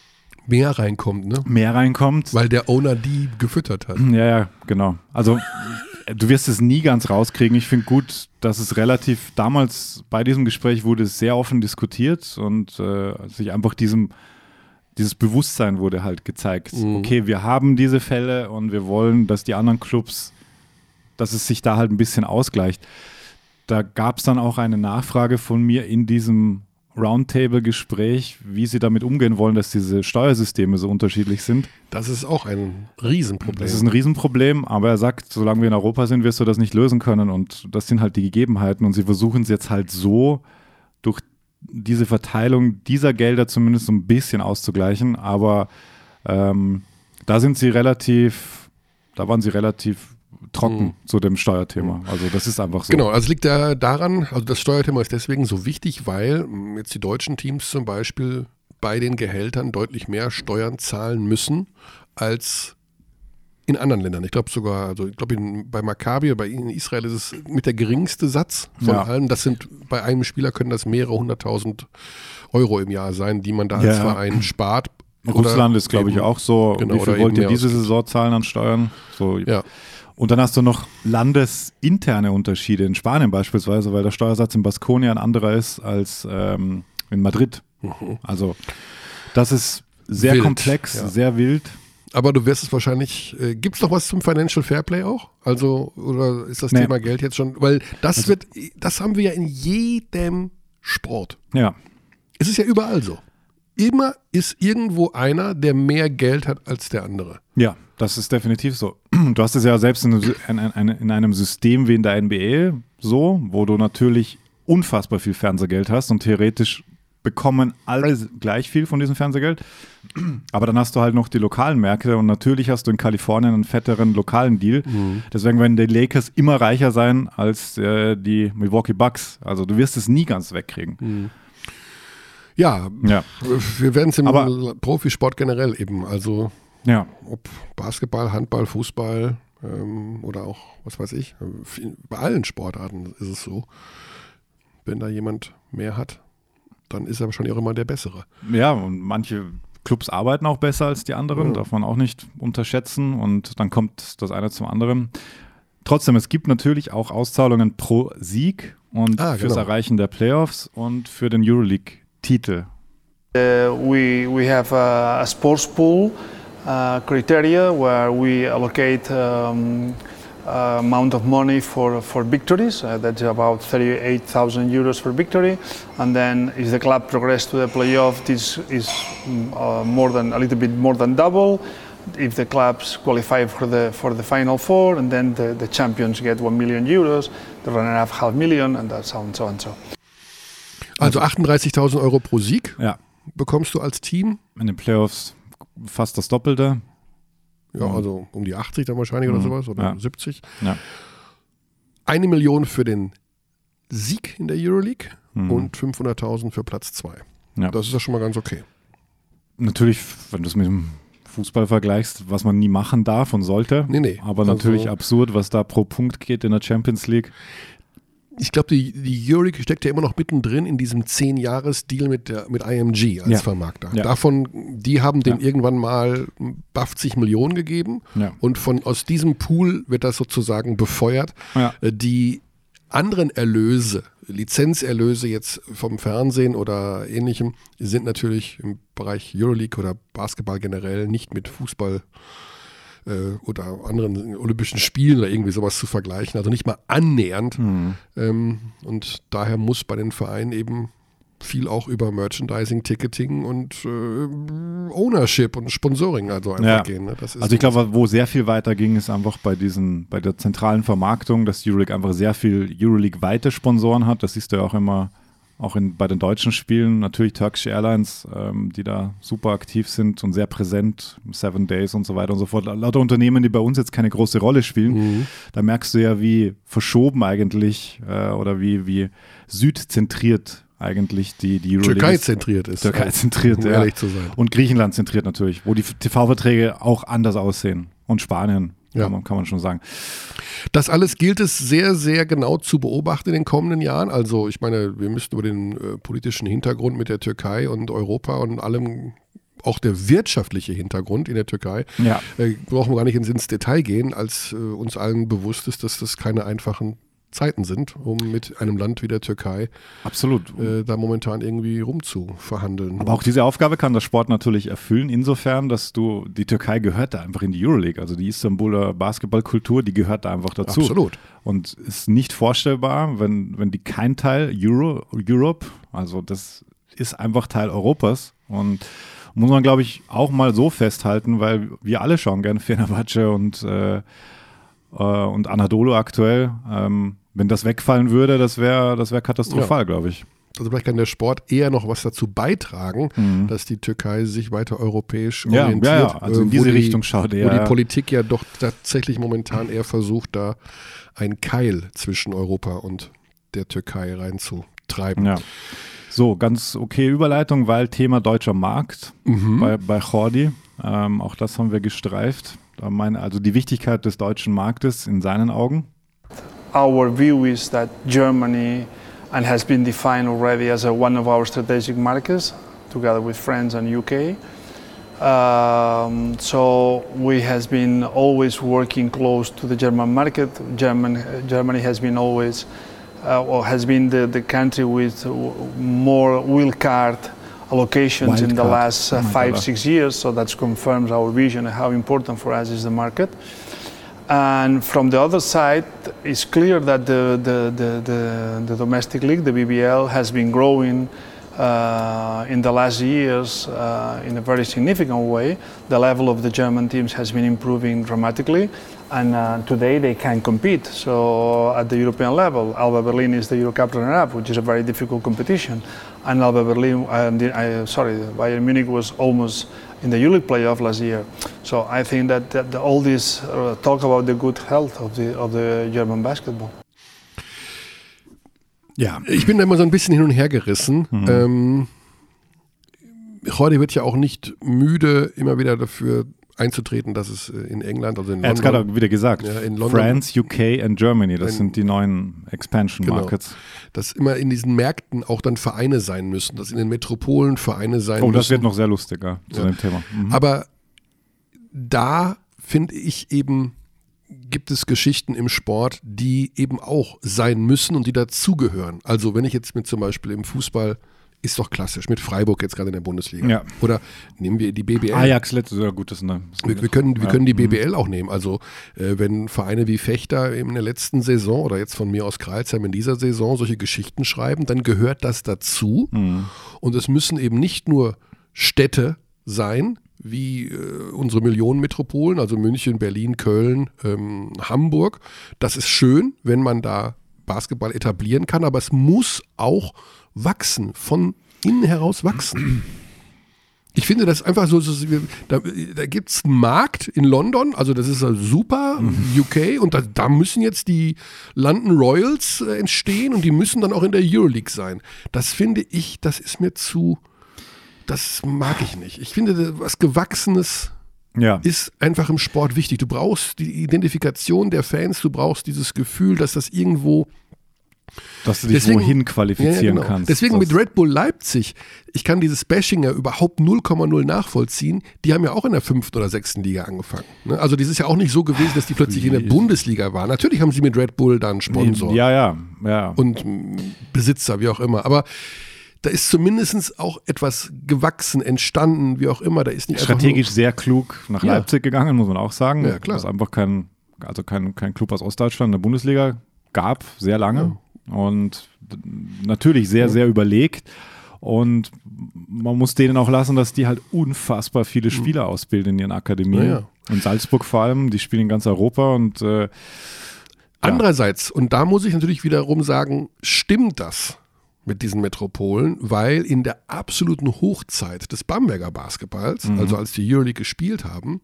Mehr reinkommt, ne? mehr reinkommt. Weil der Owner die gefüttert hat. Ja, ja, genau. Also du wirst es nie ganz rauskriegen. Ich finde gut, dass es relativ damals bei diesem Gespräch wurde es sehr offen diskutiert und äh, sich einfach diesem dieses Bewusstsein wurde halt gezeigt. Okay, wir haben diese Fälle und wir wollen, dass die anderen Clubs, dass es sich da halt ein bisschen ausgleicht. Da gab es dann auch eine Nachfrage von mir in diesem Roundtable-Gespräch, wie sie damit umgehen wollen, dass diese Steuersysteme so unterschiedlich sind. Das ist auch ein Riesenproblem. Das ist ein Riesenproblem, aber er sagt, solange wir in Europa sind, wirst du das nicht lösen können und das sind halt die Gegebenheiten und sie versuchen es jetzt halt so durch diese Verteilung dieser Gelder zumindest so ein bisschen auszugleichen, aber ähm, da sind sie relativ, da waren sie relativ trocken Mhm. zu dem Steuerthema. Also das ist einfach so. Genau, also liegt da daran, also das Steuerthema ist deswegen so wichtig, weil mh, jetzt die deutschen Teams zum Beispiel bei den Gehältern deutlich mehr Steuern zahlen müssen als in anderen Ländern. Ich glaube sogar, also ich glaube bei Maccabi, bei in Israel ist es mit der geringste Satz von Ja. allen. Das sind bei einem Spieler können das mehrere hunderttausend Euro im Jahr sein, die man da als Ja. Verein spart. Russland ist, glaube ich, auch so. genau, Wie viel wollt ihr diese. Saison zahlen an Steuern? So. Ja. Und dann hast du noch landesinterne Unterschiede in Spanien beispielsweise, weil der Steuersatz in Baskonia ein anderer ist als ähm, in Madrid. Also das ist sehr Mhm. Wild, komplex, ja. sehr wild. Aber du wirst es wahrscheinlich, äh, gibt es noch was zum Financial Fairplay auch? Also, oder ist das Nee. Thema Geld jetzt schon, weil das wird, das haben wir ja in jedem Sport. Ja, Es ist ja überall so. Immer ist irgendwo einer, der mehr Geld hat als der andere. ja, das ist definitiv so. Du hast es ja selbst in, in, in, in einem System wie in der NBA so, wo du natürlich unfassbar viel Fernsehgeld hast und theoretisch bekommen alle gleich viel von diesem Fernsehgeld. Aber dann hast du halt noch die lokalen Märkte und natürlich hast du in Kalifornien einen fetteren lokalen Deal. Deswegen werden die Lakers immer reicher sein als äh, die Milwaukee Bucks. Also du wirst es nie ganz wegkriegen. Ja, Ja, wir werden es im Aber- Profisport generell eben, also ja. ob Basketball, Handball, Fußball ähm, oder auch, was weiß ich, äh, bei allen Sportarten ist es so. Wenn da jemand mehr hat, dann ist er wahrscheinlich auch immer der Bessere. Ja, und manche Clubs arbeiten auch besser als die anderen, Ja. darf man auch nicht unterschätzen und dann kommt das eine zum anderen. Trotzdem, es gibt natürlich auch Auszahlungen pro Sieg und Ah, fürs genau. Erreichen der Playoffs und für den Euroleague-Titel. Uh, we, we have a, a sports pool uh, criteria where we allocate um, amount of money for, for victories. Uh, that's about 38,000 euros for victory. And then if the club progresses to the playoff, this is mm, uh, more than a little bit more than double. If the clubs qualify for the for the final four, and then the, the champions get one million euros, the runner-up half million, and that's so and so and so. Also 38.000 Euro pro Sieg Ja, bekommst du als Team. in den Playoffs fast das Doppelte. Ja, Mhm. also um die 80 dann wahrscheinlich oder Mhm. sowas oder Ja. 70. Ja. Eine Million für den Sieg in der Euroleague Mhm. und 500.000 für Platz 2. Ja. Das ist ja schon mal ganz okay. Natürlich, wenn du es mit dem Fußball vergleichst, was man nie machen darf und sollte. Nee, nee. Aber Also- natürlich absurd, was da pro Punkt geht in der Champions League. Ich glaube, die, die Euroleague steckt ja immer noch mittendrin in diesem 10-Jahres-Deal mit, der- mit IMG als Ja. Vermarkter. Ja. Davon, die haben dem Ja. irgendwann mal 50 Millionen gegeben und von, aus diesem Pool wird das sozusagen befeuert. Äh, Die anderen Erlöse, Lizenzerlöse jetzt vom Fernsehen oder ähnlichem, sind natürlich im Bereich Euroleague oder Basketball generell nicht mit Fußball äh, oder anderen Olympischen Spielen oder irgendwie sowas zu vergleichen. Also nicht mal annähernd. Mhm. Ähm, und daher muss bei den Vereinen eben viel auch über Merchandising, Ticketing und äh, Ownership und Sponsoring also einfach Ja. gehen. Ne? Also ich glaube, wo sehr viel weiter ging, ist einfach bei diesen, bei der zentralen Vermarktung, dass Euroleague einfach sehr viel Euroleague-weite Sponsoren hat. Das siehst du ja auch immer, auch in, bei den deutschen Spielen. Natürlich Turkish Airlines, ähm, die da super aktiv sind und sehr präsent, Seven Days und so weiter und so fort. Lauter Unternehmen, die bei uns jetzt keine große Rolle spielen. Mhm. Da merkst du ja, wie verschoben eigentlich äh, oder wie, wie südzentriert eigentlich die, die Euroleague Türkei zentriert ist. Türkei zentriert, um ja. ehrlich zu sein. Und Griechenland zentriert natürlich, wo die TV-Verträge auch anders aussehen. Und Spanien, Ja. kann, man, kann man schon sagen. Das alles gilt es sehr, sehr genau zu beobachten in den kommenden Jahren. Also ich meine, wir müssten über den äh, politischen Hintergrund mit der Türkei und Europa und allem, auch der wirtschaftliche Hintergrund in der Türkei, Ja. äh, brauchen wir gar nicht ins, ins Detail gehen, als äh, uns allen bewusst ist, dass das keine einfachen Zeiten sind, um mit einem Land wie der Türkei Absolut. äh, da momentan irgendwie rumzuverhandeln. Aber auch diese Aufgabe kann der Sport natürlich erfüllen, insofern, dass du, die Türkei gehört da einfach in die Euroleague. Also die Istanbuler Basketballkultur, die gehört da einfach dazu. Absolut. Und ist nicht vorstellbar, wenn, wenn die kein Teil Euro, Europe, also das ist einfach Teil Europas und muss man, glaube ich, auch mal so festhalten, weil wir alle schauen gerne Fenerbahce und, äh, äh, und Anadolu aktuell. Ähm, wenn das wegfallen würde, das wäre das wär katastrophal, ja. glaube ich. Also vielleicht kann der Sport eher noch was dazu beitragen, mhm. dass die Türkei sich weiter europäisch ja, orientiert. Ja, ja, also in diese die, Richtung schaut er. Wo die Politik ja doch tatsächlich momentan eher versucht, da ein Keil zwischen Europa und der Türkei reinzutreiben. Ja. So, ganz okay Überleitung, weil Thema deutscher Markt mhm. bei, bei Jordi. Ähm, auch das haben wir gestreift. Meine, also die Wichtigkeit des deutschen Marktes in seinen Augen. Our view is that Germany and has been defined already as a, one of our strategic markets together with France and UK. Um, so we has been always working close to the German market. German, Germany has been always uh, or has been the, the country with more wheel card allocations Wild in the last uh, oh five, God. six years. So that confirms our vision and how important for us is the market. And from the other side, it's clear that the, the, the, the, the domestic league, the BBL, has been growing uh, in the last years uh, in a very significant way. The level of the German teams has been improving dramatically, and uh, today they can compete. So at the European level, Alba Berlin is the Eurocup runner-up, which is a very difficult competition, and Alba Berlin, uh, sorry, Bayern Munich was almost in the Euroleague playoff last year. So I think that, that all this uh, talk about the good health of the of the German basketball. Ja, ich bin da immer so ein bisschen hin und her gerissen. Mhm. Ähm, heute wird ja auch nicht müde, immer wieder dafür einzutreten, dass es äh, in England, also in er London. Er hat gerade wieder gesagt, ja, in London, France, UK und Germany, das ein, sind die neuen Expansion genau, Markets. Dass immer in diesen Märkten auch dann Vereine sein müssen, dass in den Metropolen Vereine sein oh, müssen. Oh, das wird noch sehr lustiger zu ja. dem Thema. Mhm. Aber da finde ich eben, gibt es Geschichten im Sport, die eben auch sein müssen und die dazugehören. Also wenn ich jetzt mit zum Beispiel im Fußball ist doch klassisch, mit Freiburg jetzt gerade in der Bundesliga. Ja. Oder nehmen wir die BBL. Ajax letztes Jahr gut, das ne, wir, wir, können, wir ja. können die BBL mhm. auch nehmen. Also äh, wenn Vereine wie Fechter in der letzten Saison oder jetzt von mir aus Kreilsheim in dieser Saison solche Geschichten schreiben, dann gehört das dazu. Mhm. Und es müssen eben nicht nur Städte sein, wie äh, unsere Millionenmetropolen, also München, Berlin, Köln, ähm, Hamburg. Das ist schön, wenn man da Basketball etablieren kann, aber es muss auch wachsen, von innen heraus wachsen. Ich finde das einfach so, so da, da gibt es einen Markt in London, also das ist super, UK, und da, da, müssen jetzt die London Royals äh, entstehen und die müssen dann auch in der Euroleague sein. Das finde ich, das ist mir zu, das mag ich nicht. Ich finde, was Gewachsenes ja. ist einfach im Sport wichtig. Du brauchst die Identifikation der Fans, du brauchst dieses Gefühl, dass das irgendwo dass du dich Deswegen, wohin qualifizieren ja, genau. kannst. Deswegen mit Red Bull Leipzig, ich kann dieses Bashing ja überhaupt 0,0 nachvollziehen. Die haben ja auch in der fünften oder sechsten Liga angefangen. Ne? Also das ist ja auch nicht so gewesen, dass die plötzlich in der Bundesliga waren. Natürlich haben sie mit Red Bull dann Sponsor. Ja, ja, ja. Und Besitzer, wie auch immer. Aber da ist zumindest auch etwas gewachsen, entstanden, wie auch immer. Da ist nicht Strategisch sehr klug nach ja. Leipzig gegangen, muss man auch sagen. Ja, klar. Das ist einfach kein, also kein, kein Club aus Ostdeutschland in der Bundesliga gab, sehr lange. Ja. Und natürlich sehr, sehr überlegt. Und man muss denen auch lassen, dass die halt unfassbar viele mhm. Spieler ausbilden in ihren Akademien. Ja, ja. In Salzburg vor allem, die spielen in ganz Europa und äh, Andererseits, und da muss ich natürlich wiederum sagen, stimmt das? mit diesen Metropolen, weil in der absoluten Hochzeit des Bamberger Basketballs, mhm. also als die Euroleague gespielt haben,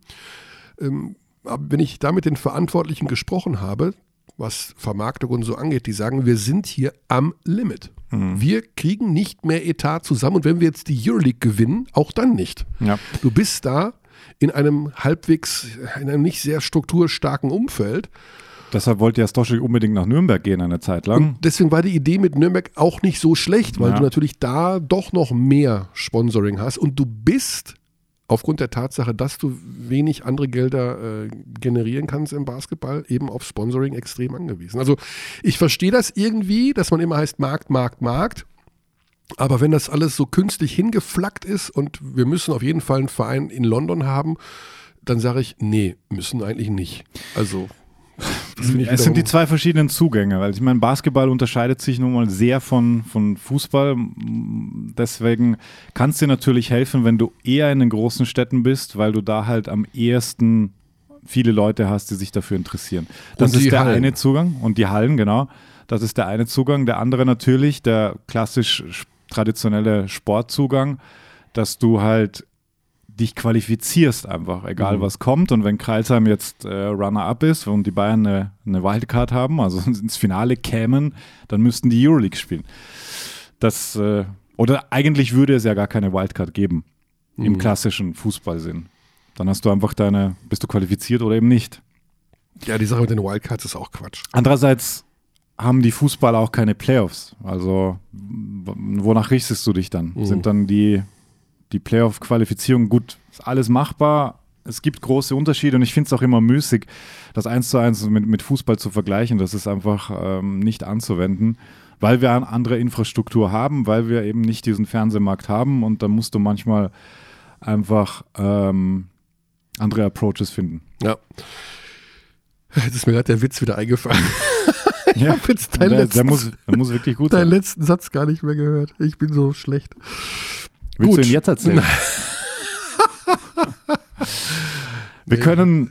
ähm, wenn ich da mit den Verantwortlichen gesprochen habe, was Vermarktung und so angeht, die sagen, wir sind hier am Limit. Mhm. Wir kriegen nicht mehr Etat zusammen und wenn wir jetzt die Euroleague gewinnen, auch dann nicht. Ja. Du bist da in einem halbwegs, in einem nicht sehr strukturstarken Umfeld Deshalb wollte ja Stoschek unbedingt nach Nürnberg gehen eine Zeit lang. Und deswegen war die Idee mit Nürnberg auch nicht so schlecht, weil ja. du natürlich da doch noch mehr Sponsoring hast und du bist aufgrund der Tatsache, dass du wenig andere Gelder äh, generieren kannst im Basketball, eben auf Sponsoring extrem angewiesen. Also ich verstehe das irgendwie, dass man immer heißt Markt, Markt, Markt. Aber wenn das alles so künstlich hingeflackt ist und wir müssen auf jeden Fall einen Verein in London haben, dann sage ich, nee, müssen eigentlich nicht. Also Das ich Es sind die zwei verschiedenen Zugänge, weil ich meine, Basketball unterscheidet sich nun mal sehr von, von Fußball. Deswegen kann es dir natürlich helfen, wenn du eher in den großen Städten bist, weil du da halt am ehesten viele Leute hast, die sich dafür interessieren. Das ist der Hallen. eine Zugang und die Hallen, genau. Das ist der eine Zugang. Der andere natürlich, der klassisch sch- traditionelle Sportzugang, dass du halt dich qualifizierst einfach, Mhm. egal was kommt. Und wenn Kreilsheim jetzt äh, Runner-up ist und die Bayern eine, eine Wildcard haben, also ins Finale kämen, dann müssten die Euroleague spielen. Das, äh, oder eigentlich würde es ja gar keine Wildcard geben, Mhm. im klassischen Fußballsinn. Dann hast du einfach deine, bist du qualifiziert oder eben nicht. Ja, die Sache mit den Wildcards ist auch Quatsch. Andererseits haben die Fußballer auch keine Playoffs. Also wonach richtest du dich dann? Sind dann die, die Playoff-Qualifizierungen gut, ist alles machbar? Es gibt große Unterschiede und ich finde es auch immer müßig, das eins zu eins mit, mit Fußball zu vergleichen. Das ist einfach ähm, nicht anzuwenden, weil wir eine andere Infrastruktur haben, weil wir eben nicht diesen Fernsehmarkt haben und da musst du manchmal einfach ähm, andere Approaches finden. Ja. Jetzt ist mir gerade der Witz wieder eingefallen. ich Ja, habe jetzt deinen, der, letzten, der, muss, der muss wirklich gut deinen sein. letzten Satz gar nicht mehr gehört. Ich bin so schlecht. Willst Gut. du ihn jetzt erzählen? Wir können,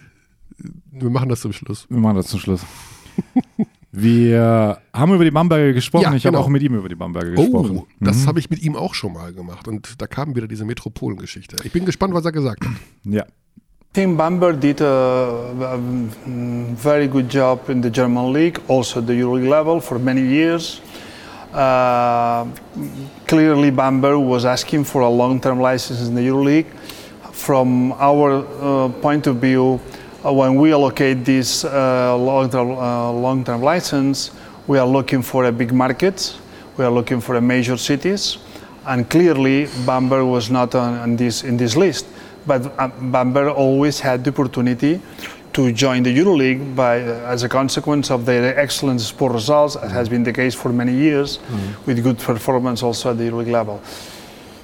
Wir machen das zum Schluss. wir machen das zum Schluss. Wir haben über die Bamberger gesprochen. Ja, ich habe genau. auch mit ihm über die Bamberger gesprochen. Oh, das habe ich mit ihm auch schon mal gemacht. Und da kam wieder diese Metropolengeschichte. Ich bin gespannt, was er gesagt hat. Ja. I think Bamberg did a, a very good job in the German league, also at the EuroLeague level for many years. Uh, clearly, Bamberg was asking for a long-term license in the EuroLeague. From our uh, point of view, uh, when we allocate this uh, long-term, long-term license, we are looking for a big market. We are looking for a major cities, and clearly, Bamberg was not on, on this in this list. But Bamberg always had the opportunity to join the EuroLeague by, uh, as a consequence of their excellent sport results, as has been the case for many years, with good performance also at the EuroLeague level.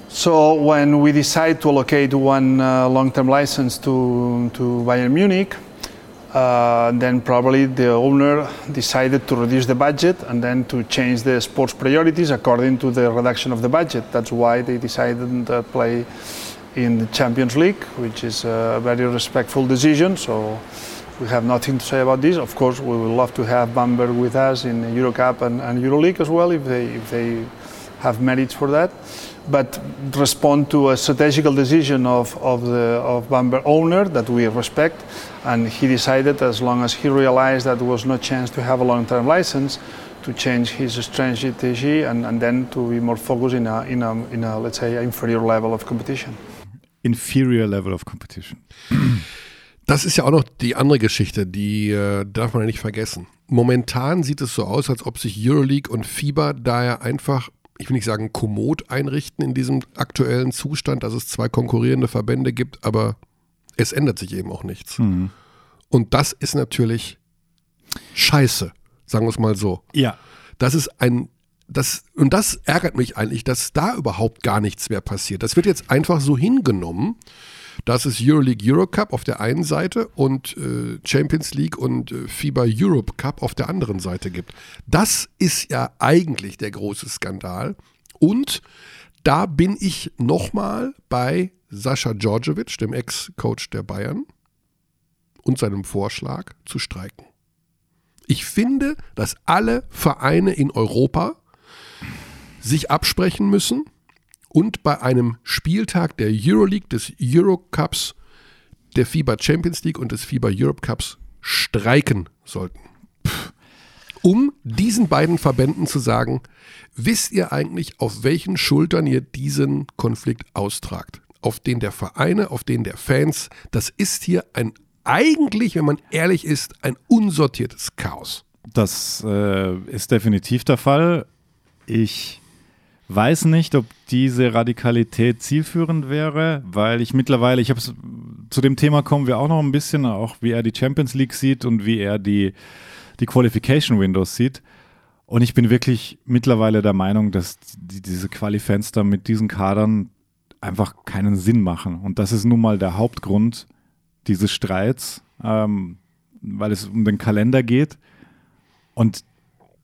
So when we decide to allocate one uh, long-term license to, to Bayern Munich, uh, then probably the owner decided to reduce the budget and then to change the sports priorities according to the reduction of the budget. That's why they decided to play in the Champions League, which is a very respectful decision. So we have nothing to say about this. Of course, we would love to have Bamberg with us in the Eurocup and, and EuroLeague as well if they if they have merits for that. But respond to a strategical decision of, of the of Bamberg owner that we respect, and he decided as long as he realized that there was no chance to have a long-term license, to change his strategy and, and then to be more focused in a, in a, in a let's say inferior level of competition. Inferior level of competition. Das ist ja auch noch die andere Geschichte, die äh, darf man ja nicht vergessen. Momentan sieht es so aus, als ob sich Euroleague und FIBA daher einfach, ich will nicht sagen kommod einrichten in diesem aktuellen Zustand, dass es zwei konkurrierende Verbände gibt, aber es ändert sich eben auch nichts. Und das ist natürlich scheiße, sagen wir es mal so. Ja. Das ist ein, das, und das ärgert mich eigentlich, dass da überhaupt gar nichts mehr passiert. Das wird jetzt einfach so hingenommen, dass es Euroleague Eurocup auf der einen Seite und äh, Champions League und äh, FIBA Europe Cup auf der anderen Seite gibt. Das ist ja eigentlich der große Skandal. Und da bin ich nochmal bei Sascha Djordjevic, dem Ex-Coach der Bayern, und seinem Vorschlag zu streiken. Ich finde, dass alle Vereine in Europa sich absprechen müssen und bei einem Spieltag der Euroleague, des Eurocups, der FIBA Champions League und des FIBA Europe Cups streiken sollten. Um diesen beiden Verbänden zu sagen, wisst ihr eigentlich, auf welchen Schultern ihr diesen Konflikt austragt? Auf den der Vereine, auf den der Fans. Das ist hier ein eigentlich, wenn man ehrlich ist, ein unsortiertes Chaos. Das äh, ist definitiv der Fall. Ich weiß nicht, ob diese Radikalität zielführend wäre, weil ich mittlerweile, ich habe zu dem Thema kommen wir auch noch ein bisschen, auch wie er die Champions League sieht und wie er die, die Qualification Windows sieht. Und ich bin wirklich mittlerweile der Meinung, dass die, diese Qualifenster mit diesen Kadern einfach keinen Sinn machen. Und das ist nun mal der Hauptgrund dieses Streits. Ähm, weil es um den Kalender geht. Und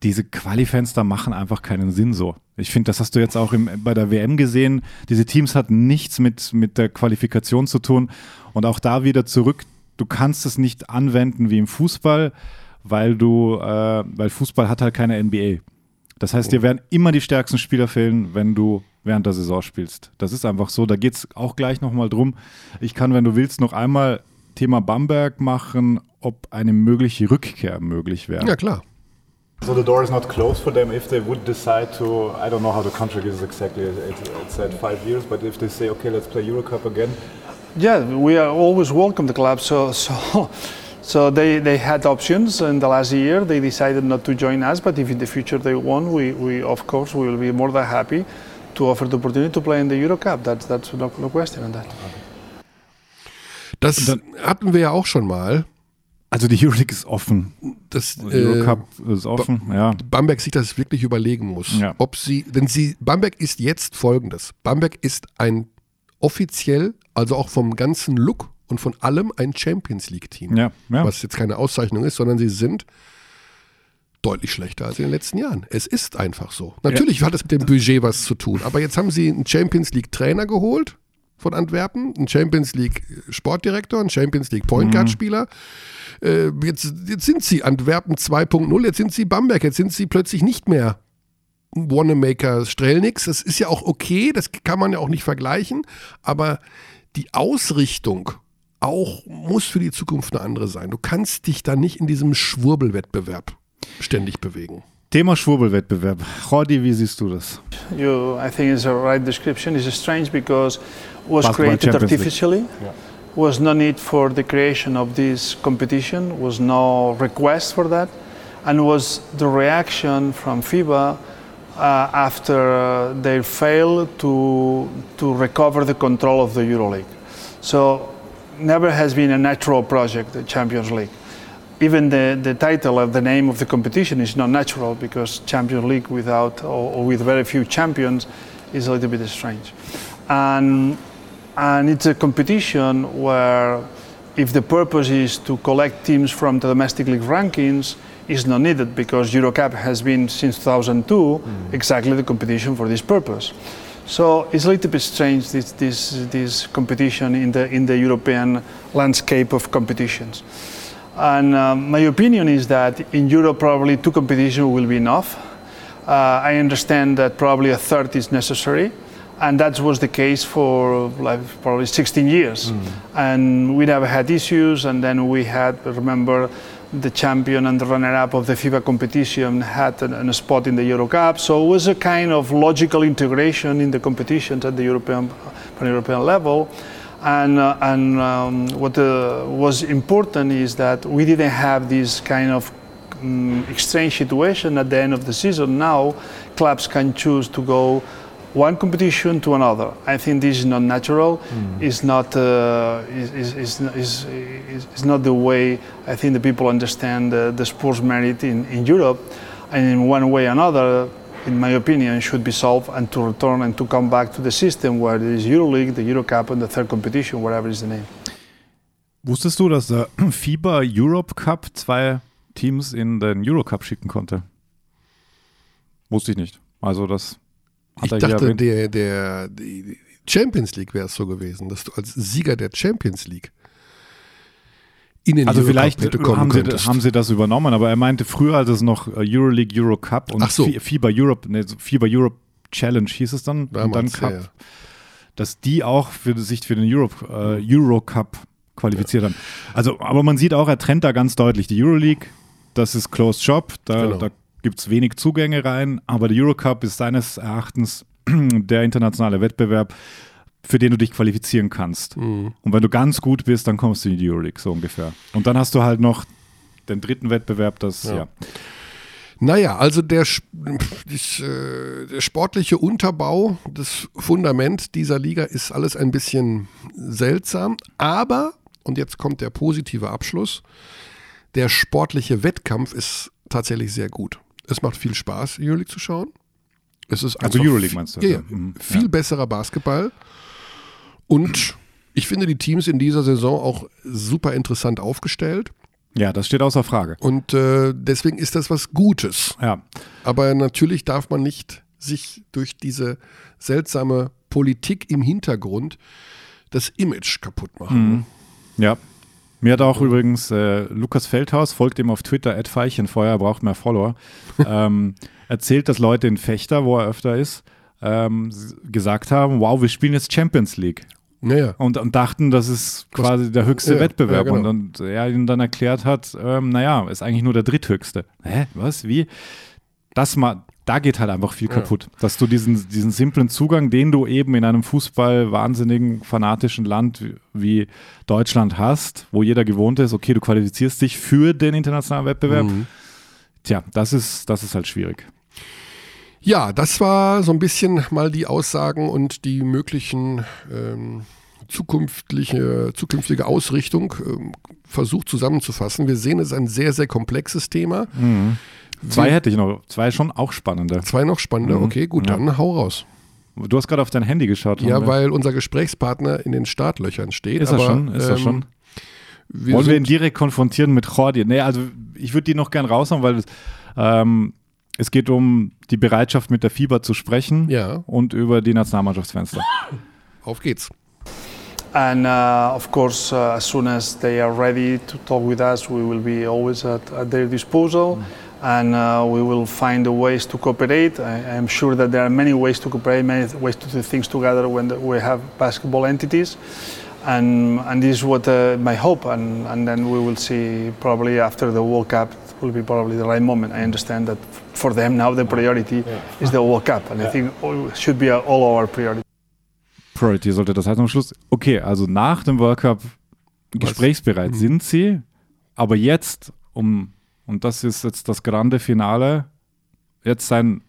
diese Qualifenster machen einfach keinen Sinn so. Ich finde, das hast du jetzt auch im, bei der WM gesehen. Diese Teams hatten nichts mit, mit der Qualifikation zu tun. Und auch da wieder zurück, du kannst es nicht anwenden wie im Fußball, weil du, äh, weil Fußball hat halt keine NBA. Das heißt, dir werden immer die stärksten Spieler fehlen, wenn du während der Saison spielst. Das ist einfach so. Da geht es auch gleich nochmal drum. Ich kann, wenn du willst, noch einmal Thema Bamberg machen, ob eine mögliche Rückkehr möglich wäre. Ja, klar. So the door is not closed for them if they would decide to. I don't know how the contract is exactly. It said five years, but if they say, okay, let's play Eurocup again. Yeah, we are always welcome the club. So so. So they, they had options in the last year. They decided not to join us, but if in the future they want, we, we of course we will be more than happy to offer the opportunity to play in the Euro Cup. That's, that's no, no question on that. Das dann, hatten wir ja auch schon mal. Also die Euroleague ist offen. Das also Eurocup äh, ist offen, ba ja. Bamberg sich das wirklich überlegen muss. Ja. Ob sie, denn sie, Bamberg ist jetzt folgendes. Bamberg ist ein offiziell, also auch vom ganzen Look und von allem ein Champions League-Team. Ja, ja. Was jetzt keine Auszeichnung ist, sondern sie sind deutlich schlechter als in den letzten Jahren. Es ist einfach so. Natürlich ja. hat es mit dem Budget was zu tun, aber jetzt haben sie einen Champions League-Trainer geholt von Antwerpen, einen Champions League Sportdirektor, einen Champions League Point Guard Spieler. Äh, jetzt, jetzt sind sie Antwerpen 2.0, jetzt sind sie Bamberg, jetzt sind sie plötzlich nicht mehr Wanamaker Strelnix. Das ist ja auch okay, das kann man ja auch nicht vergleichen, aber die Ausrichtung auch muss für die Zukunft eine andere sein. Du kannst dich da nicht in diesem Schwurbelwettbewerb ständig bewegen. Thema Schwurbelwettbewerb. Rodi, wie siehst du das? You, I think it's a right description. It's strange because was Basketball created artificially. Yeah. Was no need for the creation of this competition. Was no request for that, and was the reaction from FIBA uh, after they failed to to recover the control of the EuroLeague. So never has been a natural project, the Champions League. Even the, the title of the name of the competition is not natural because Champions League without or, or with very few champions is a little bit strange. And, and it's a competition where if the purpose is to collect teams from the domestic league rankings, is not needed because Eurocup has been since 2002 mm. exactly the competition for this purpose. So it's a little bit strange this, this, this competition in the, in the European landscape of competitions. And um, my opinion is that in Europe probably two competitions will be enough. Uh, I understand that probably a third is necessary and that was the case for like probably 16 years mm. and we never had issues and then we had remember the champion and the runner-up of the FIBA competition had an, an, spot in the Euro Cup. So it was a kind of logical integration in the competitions at the European, pan-European level. And, uh, and um, what uh, was important is that we didn't have this kind of um, exchange situation at the end of the season. Now clubs can choose to go one competition to another. I think this is not natural. Mm. It's not uh, is, is, is, is, not the way I think the people understand the, the sports merit in, in Europe. And in one way or another, in my opinion, should be solved and to return and to come back to the system where there is EuroLeague, the EuroCup, and the third competition, whatever is the name. Wusstest du, dass der FIBA Europe Cup zwei Teams in den Eurocup schicken konnte? Wusste ich nicht. Also das ich dachte, der, der, Champions League wäre es so gewesen, dass du als Sieger der Champions League in den also vielleicht haben sie, haben sie, das übernommen, aber er meinte früher, als es noch äh, Euroleague, Euro Cup und so. FIBA Europe, ne, FIBA Europe Challenge hieß es dann Damals, und dann Cup, ja, ja. dass die auch für sich für den Europe, äh, Euro Cup qualifiziert ja. haben. Also, aber man sieht auch, er trennt da ganz deutlich die Euroleague, das ist Closed Shop, da, genau. da gibt es wenig Zugänge rein, aber der Eurocup ist seines Erachtens der internationale Wettbewerb, für den du dich qualifizieren kannst. Mhm. Und wenn du ganz gut bist, dann kommst du in die Euroleague, so ungefähr. Und dann hast du halt noch den dritten Wettbewerb, das, ja. ja. Naja, also der, äh, der, sportliche Unterbau, das Fundament dieser Liga ist alles ein bisschen seltsam, aber, und jetzt kommt der positive Abschluss, der sportliche Wettkampf ist tatsächlich sehr gut. Es macht viel Spaß, Euroleague zu schauen. Es ist also Euroleague meinst du? Ja, ja. Mhm. viel ja. besserer Basketball. Und ich finde die Teams in dieser Saison auch super interessant aufgestellt. Ja, das steht außer Frage. Und äh, deswegen ist das was Gutes. Ja. Aber natürlich darf man nicht sich durch diese seltsame Politik im Hintergrund das Image kaputt machen. Ja. Mir hat auch übrigens äh, Lukas Feldhaus, folgt ihm auf Twitter, Ed Veilchenfeuer, braucht mehr Follower, ähm, erzählt, dass Leute in Fechter, wo er öfter ist, ähm, gesagt haben, wow, wir spielen jetzt Champions League. Naja. Und, und dachten, das ist quasi der höchste Ja, Wettbewerb. ja, genau. und, und er ihnen dann erklärt hat, ähm, naja, ist eigentlich nur der dritthöchste. Hä? Was? Wie? Das mal, da geht halt einfach viel kaputt. Dass du diesen, diesen simplen Zugang, den du eben in einem Fußball wahnsinnigen, fanatischen Land wie- Deutschland hast, wo jeder gewohnt ist, okay, du qualifizierst dich für den internationalen Wettbewerb. Mhm. Tja, das ist, das ist halt schwierig. Ja, das war so ein bisschen mal die Aussagen und die möglichen ähm, zukünftige, zukünftige Ausrichtung ähm, versucht zusammenzufassen. Wir sehen, es ist ein sehr, sehr komplexes Thema. Zwei Wir- hätte ich noch, zwei schon auch spannende. Zwei noch spannender. Mhm. Okay, gut, Ja. dann hau raus. Du hast gerade auf dein Handy geschaut. Ja, weil unser Gesprächspartner in den Startlöchern steht. Ist er aber, schon? Ist er ähm, schon? Wir Wollen wir ihn direkt konfrontieren mit Jordi? Nee, also ich würde die noch gern raushauen, weil ähm, es geht um die Bereitschaft, mit der FIBA zu sprechen ja, und über die Nationalmannschaftsfenster. auf geht's. And uh, of course, uh, as soon as they are ready to talk with us, we will be always at, at their disposal. And uh, we will find the ways to cooperate. I am sure that there are many ways to cooperate, many ways to do things together when the, we have basketball entities. And, and this is what uh, my hope. And, and then we will see probably after the World Cup will be probably the right moment. I understand that for them now the priority is the World Cup. And I think it should be all our priority. Priority sollte das heißen am Schluss. Okay, also nach dem World Cup gesprächsbereit sind sie, aber jetzt, um, und das ist jetzt das grande Finale, jetzt sein,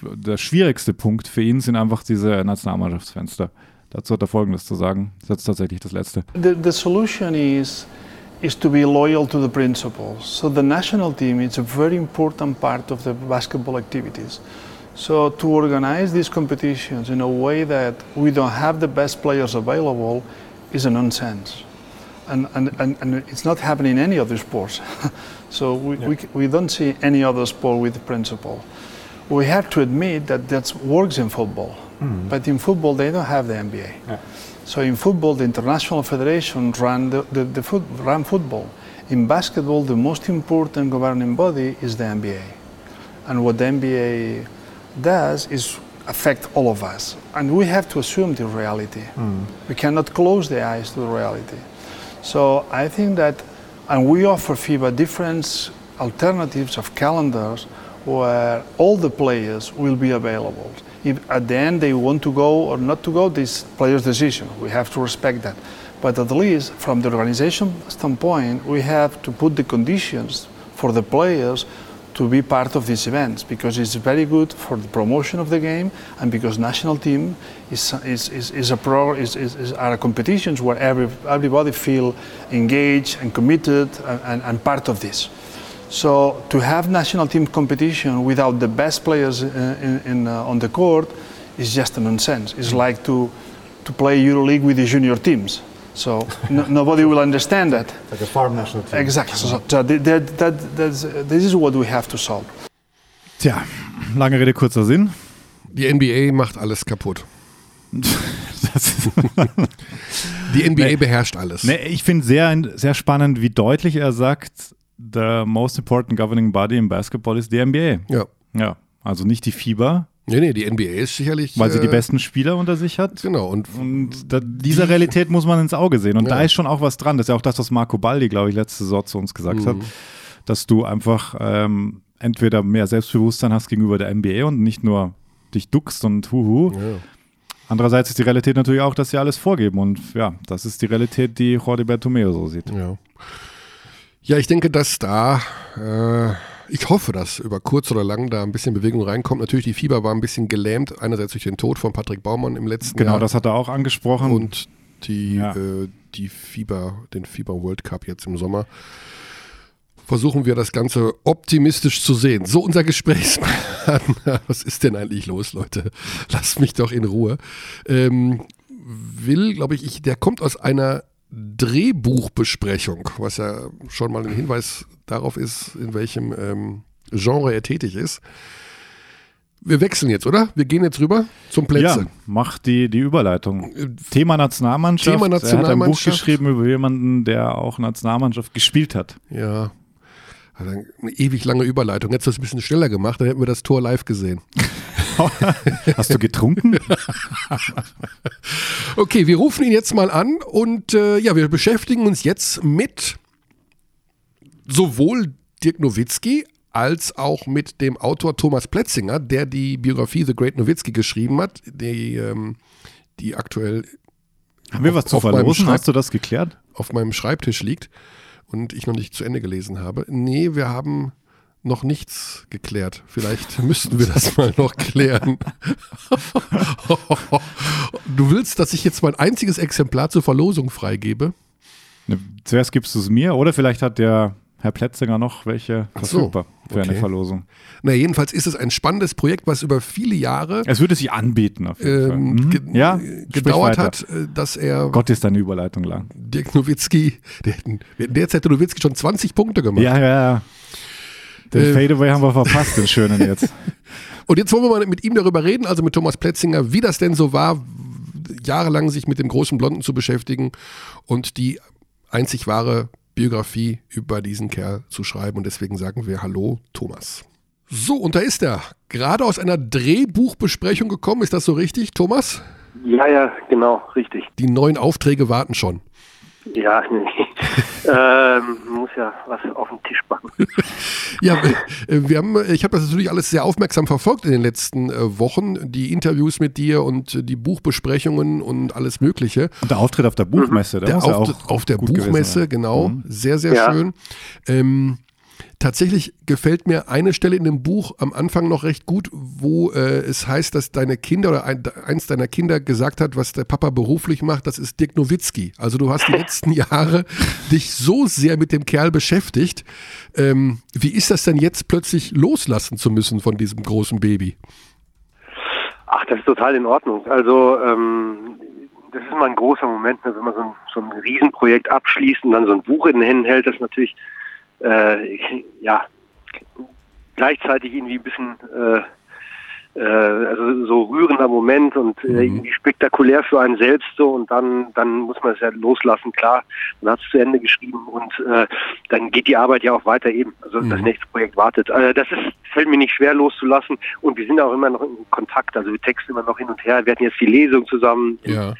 der schwierigste Punkt für ihn sind einfach diese Nationalmannschaftsfenster. Dazu hat er Folgendes zu sagen. Das ist jetzt tatsächlich das Letzte. The, the solution is is to be loyal to the principles. So the national team is a very important part of the basketball activities. So to organize these competitions in a way that we don't have the best players available is a nonsense. And, and, and, and it's not happening in any other sports. so we, we, we don't see any other sport with the principle. We have to admit that that works in football. Mm-hmm. But in football, they don't have the NBA. So in football, the international federation run the, the, the foot, run football. In basketball, the most important governing body is the NBA. And what the NBA does is affect all of us. And we have to assume the reality. Mm. We cannot close the eyes to the reality. So I think that, and we offer FIBA different alternatives of calendars where all the players will be available. If at the end they want to go or not to go, this player's decision. We have to respect that. But at least from the organization standpoint, we have to put the conditions for the players to be part of these events because it's very good for the promotion of the game and because national team is, is, is, is a pro, is, is, are competitions where every, everybody feel engaged and committed and, and, and part of this. So to have national team competition without the best players in, in, uh, on the court is just a nonsense. It's like to, to play EuroLeague with the junior teams. So no, nobody will understand that. Like a farm national team. Exactly. So, so that, that, that, that's, this is what we have to solve. Tja, lange Rede, kurzer Sinn. Die NBA macht alles kaputt. Die NBA Nee. beherrscht alles. nee, ich finde sehr, sehr spannend, wie deutlich er sagt, the most important governing body in Basketball ist die NBA. Ja. Ja, also nicht die FIBA, Nee, nee, die NBA ist sicherlich. weil sie die äh, besten Spieler unter sich hat. Genau, und Und da, dieser Realität muss man ins Auge sehen. Und Ja. da ist schon auch was dran. Das ist ja auch das, was Marco Baldi, glaube ich, letzte Saison zu uns gesagt Mhm. hat, dass du einfach ähm, entweder mehr Selbstbewusstsein hast gegenüber der NBA und nicht nur dich duckst und huhu. ja. Andererseits ist die Realität natürlich auch, dass sie alles vorgeben. Und ja, das ist die Realität, die Jordi Bertomeo so sieht. Ja. Ja, ich denke, dass da, äh, ich hoffe, dass über kurz oder lang da ein bisschen Bewegung reinkommt. Natürlich, die Fieber war ein bisschen gelähmt, einerseits durch den Tod von Patrick Baumann im letzten Genau, Jahr. das hat er auch angesprochen. und die, Ja. äh, die Fieber, den Fieber World Cup jetzt im Sommer. Versuchen wir das Ganze optimistisch zu sehen. So, unser Gesprächspartner, was ist denn eigentlich los, Leute? Lasst mich doch in Ruhe. Ähm, will, glaube ich, ich, der kommt aus einer Drehbuchbesprechung, was ja schon mal ein Hinweis darauf ist, in welchem ähm, Genre er tätig ist. Wir wechseln jetzt, oder? Wir gehen jetzt rüber zum Plätze. Ja, mach die, die Überleitung. Thema Nationalmannschaft. Thema Er hat ein Buch Nationalmannschaft. geschrieben über jemanden, der auch Nationalmannschaft gespielt hat. Ja. Eine ewig lange Überleitung. Jetzt hast du es ein bisschen schneller gemacht, dann hätten wir das Tor live gesehen. Hast du getrunken? Okay, wir rufen ihn jetzt mal an und äh, ja, wir beschäftigen uns jetzt mit sowohl Dirk Nowitzki als auch mit dem Autor Thomas Pletzinger, der die Biografie The Great Nowitzki geschrieben hat, die, ähm, die aktuell Haben wir was zu auf verlosen? Hast du das geklärt? auf meinem Schreibtisch liegt und ich noch nicht zu Ende gelesen habe. Nee, wir haben noch nichts geklärt. Vielleicht müssten wir das mal noch klären. du willst, dass ich jetzt mein einziges Exemplar zur Verlosung freigebe? Ne, Zuerst gibst du es mir oder vielleicht hat der Herr Plätzinger noch welche Ach so, verfügbar für eine okay. Verlosung. Na, jedenfalls ist es ein spannendes Projekt, was über viele Jahre Es würde sich anbieten auf jeden Fall. ähm, Mhm. ge ja, gedauert hat, äh, dass er Gott ist deine Überleitung lang. Dirk Nowitzki, der, derzeit hätte Nowitzki schon 20 Punkte gemacht. Ja, ja, ja. Den Äh, Fadeaway haben wir verpasst, den schönen jetzt. Und jetzt wollen wir mal mit ihm darüber reden, also mit Thomas Pletzinger, wie das denn so war, jahrelang sich mit dem großen Blonden zu beschäftigen und die einzig wahre Biografie über diesen Kerl zu schreiben. Und deswegen sagen wir Hallo, Thomas. So, und da ist er. Gerade aus einer Drehbuchbesprechung gekommen. Ist das so richtig, Thomas? Ja, ja, genau, richtig. Die neuen Aufträge warten schon. Ja, nee. ähm, muss ja was auf den Tisch backen. Ja, äh, wir haben, ich habe das natürlich alles sehr aufmerksam verfolgt in den letzten äh, Wochen, die Interviews mit dir und äh, die Buchbesprechungen und alles Mögliche. Und der Auftritt auf der Buchmesse, der, Der ja Auftritt auch auf der gut gewesen Buchmesse, sein. genau, Mhm. sehr, sehr Ja. schön. Ähm, tatsächlich gefällt mir eine Stelle in dem Buch am Anfang noch recht gut, wo äh, es heißt, dass deine Kinder oder ein, eins deiner Kinder gesagt hat, was der Papa beruflich macht, das ist Dirk Nowitzki. Also du hast die letzten Jahre dich so sehr mit dem Kerl beschäftigt. Ähm, wie ist das denn jetzt plötzlich loslassen zu müssen von diesem großen Baby? Ach, das ist total in Ordnung. Also, ähm, das ist immer ein großer Moment, ne, wenn man so ein, so ein Riesenprojekt abschließt und dann so ein Buch in den Händen hält, das ist natürlich, äh, ja, gleichzeitig irgendwie ein bisschen, äh, äh, also so rührender Moment und äh, irgendwie spektakulär für einen selbst so und dann, dann muss man es ja loslassen, klar, man hat es zu Ende geschrieben und äh, dann geht die Arbeit ja auch weiter eben. Also das nächste Projekt wartet. Äh, das ist, fällt mir nicht schwer loszulassen und wir sind auch immer noch in Kontakt, also wir texten immer noch hin und her. Wir hatten jetzt die Lesung zusammen in, Ja.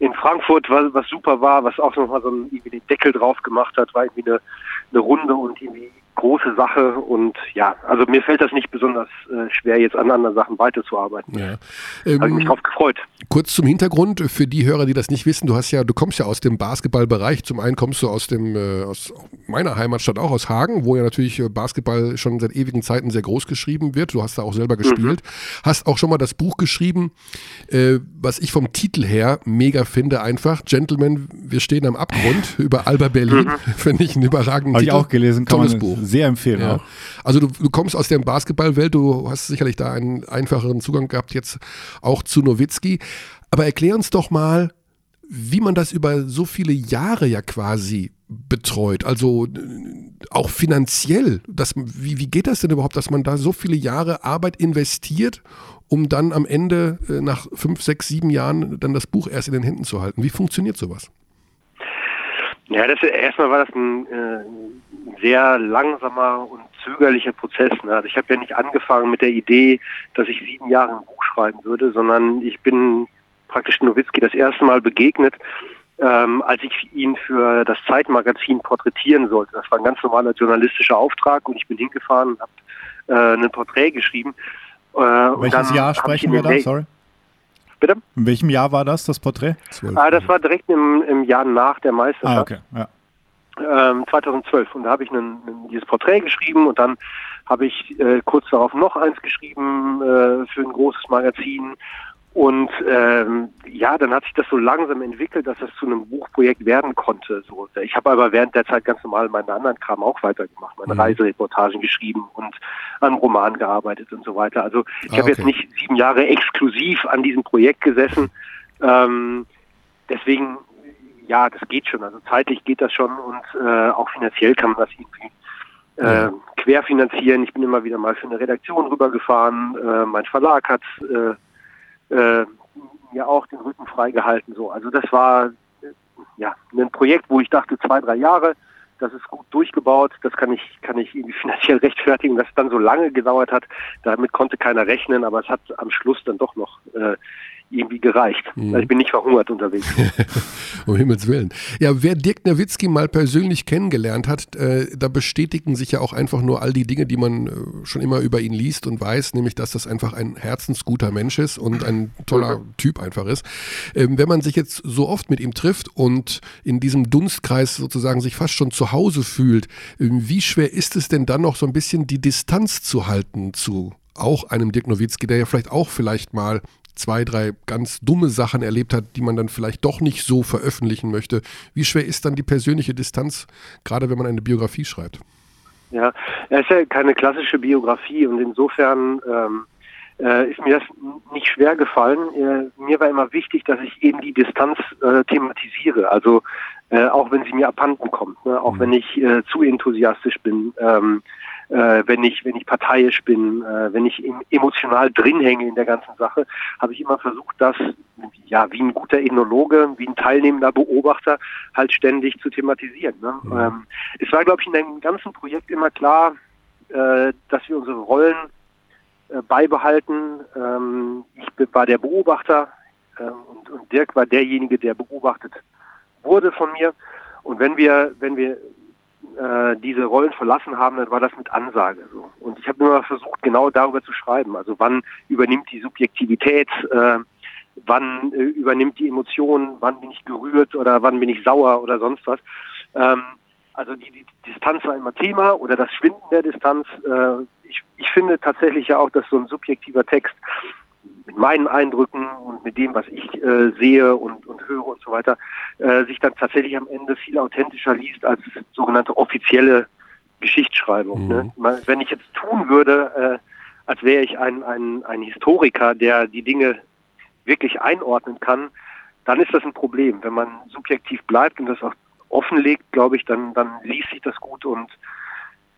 in Frankfurt, was, was super war, was auch nochmal so einen, irgendwie den Deckel drauf gemacht hat, war irgendwie eine, eine Runde und irgendwie große Sache und ja, also mir fällt das nicht besonders äh, schwer, jetzt an anderen Sachen weiterzuarbeiten. Ja. Habe ich mich Ähm, drauf gefreut. Kurz zum Hintergrund für die Hörer, die das nicht wissen. Du hast ja, du kommst ja aus dem Basketballbereich. Zum einen kommst du aus dem äh, aus meiner Heimatstadt auch aus Hagen, wo ja natürlich äh, Basketball schon seit ewigen Zeiten sehr groß geschrieben wird. Du hast da auch selber gespielt, hast auch schon mal das Buch geschrieben, äh, was ich vom Titel her mega finde, einfach Gentlemen, wir stehen am Abgrund über Alba Berlin. Finde ich einen überragenden Habe ich Titel. auch gelesen, kann Tolles man Buch. Sehr empfehlen. Ja. Also du, du kommst aus der Basketballwelt, du hast sicherlich da einen einfacheren Zugang gehabt jetzt auch zu Nowitzki. Aber erklär uns doch mal, wie man das über so viele Jahre ja quasi betreut. Also äh, auch finanziell. Das, wie, wie geht das denn überhaupt, dass man da so viele Jahre Arbeit investiert, um dann am Ende äh, nach fünf, sechs, sieben Jahren dann das Buch erst in den Händen zu halten? Wie funktioniert sowas? Ja, das erstmal war das ein äh, sehr langsamer und zögerlicher Prozess. Ne? Also ich habe ja nicht angefangen mit der Idee, dass ich sieben Jahre ein Buch schreiben würde, sondern ich bin praktisch Nowitzki das erste Mal begegnet, ähm, als ich ihn für das Zeitmagazin porträtieren sollte. Das war ein ganz normaler journalistischer Auftrag und ich bin hingefahren und habe äh, ein Porträt geschrieben. Äh, und Welches dann Jahr sprechen wir da? Sorry. Bitte? In welchem Jahr war das, das Porträt? Ah, das war direkt im, im Jahr nach der Meisterschaft. Ah, okay. Ja. ähm, 2012. Und da habe ich einen, dieses Porträt geschrieben und dann habe ich äh, kurz darauf noch eins geschrieben äh, für ein großes Magazin. Und ähm, ja, dann hat sich das so langsam entwickelt, dass das zu einem Buchprojekt werden konnte. So, ich habe aber während der Zeit ganz normal meinen anderen Kram auch weitergemacht, meine Mhm. Reisereportagen geschrieben und an einem Roman gearbeitet und so weiter. Also ich Ah, habe jetzt nicht sieben Jahre exklusiv an diesem Projekt gesessen. Ähm, deswegen ja, das geht schon. Also zeitlich geht das schon und äh, auch finanziell kann man das irgendwie äh, querfinanzieren. Ich bin immer wieder mal für eine Redaktion rübergefahren. Äh, mein Verlag hat äh, äh, mir auch den Rücken freigehalten. So, also das war äh, ja ein Projekt, wo ich dachte zwei, drei Jahre. Das ist gut durchgebaut. Das kann ich kann ich irgendwie finanziell rechtfertigen, dass es dann so lange gedauert hat. Damit konnte keiner rechnen, aber es hat am Schluss dann doch noch äh, irgendwie gereicht. Mhm. Also ich bin nicht verhungert unterwegs. um Himmels Willen. Ja, wer Dirk Nowitzki mal persönlich kennengelernt hat, äh, da bestätigen sich ja auch einfach nur all die Dinge, die man äh, schon immer über ihn liest und weiß, nämlich, dass das einfach ein herzensguter Mensch ist und ein toller mhm. Typ einfach ist. Ähm, wenn man sich jetzt so oft mit ihm trifft und in diesem Dunstkreis sozusagen sich fast schon zu Hause fühlt, äh, wie schwer ist es denn dann noch so ein bisschen die Distanz zu halten zu auch einem Dirk Nowitzki, der ja vielleicht auch vielleicht mal zwei, drei ganz dumme Sachen erlebt hat, die man dann vielleicht doch nicht so veröffentlichen möchte. Wie schwer ist dann die persönliche Distanz, gerade wenn man eine Biografie schreibt? Ja, es ist ja keine klassische Biografie und insofern ähm, äh, ist mir das nicht schwer gefallen. Äh, mir war immer wichtig, dass ich eben die Distanz äh, thematisiere. Also äh, auch wenn sie mir abhanden kommt, ne? auch mhm. wenn ich äh, zu enthusiastisch bin. Ähm, äh, wenn ich wenn ich parteiisch bin, äh, wenn ich emotional drin hänge in der ganzen Sache, habe ich immer versucht, das ja wie ein guter Ethnologe, wie ein teilnehmender Beobachter halt ständig zu thematisieren. Ne? Mhm. Ähm, es war, glaube ich, in dem ganzen Projekt immer klar, äh, dass wir unsere Rollen äh, beibehalten. Ähm, ich war der Beobachter äh, und, und Dirk war derjenige, der beobachtet wurde von mir. Und wenn wir, wenn wir äh, diese Rollen verlassen haben, dann war das mit Ansage so. Und ich habe nur versucht, genau darüber zu schreiben. Also wann übernimmt die Subjektivität, äh, wann äh, übernimmt die Emotion, wann bin ich gerührt oder wann bin ich sauer oder sonst was. Ähm, also die, die Distanz war immer Thema oder das Schwinden der Distanz. Äh, ich, ich finde tatsächlich ja auch, dass so ein subjektiver Text mit meinen Eindrücken und mit dem, was ich äh, sehe und, und höre und so weiter, äh, sich dann tatsächlich am Ende viel authentischer liest als sogenannte offizielle Geschichtsschreibung. Ne? Mhm. Ne? Wenn ich jetzt tun würde, äh, als wäre ich ein, ein, ein Historiker, der die Dinge wirklich einordnen kann, dann ist das ein Problem. Wenn man subjektiv bleibt und das auch offenlegt, glaube ich, dann, dann liest sich das gut und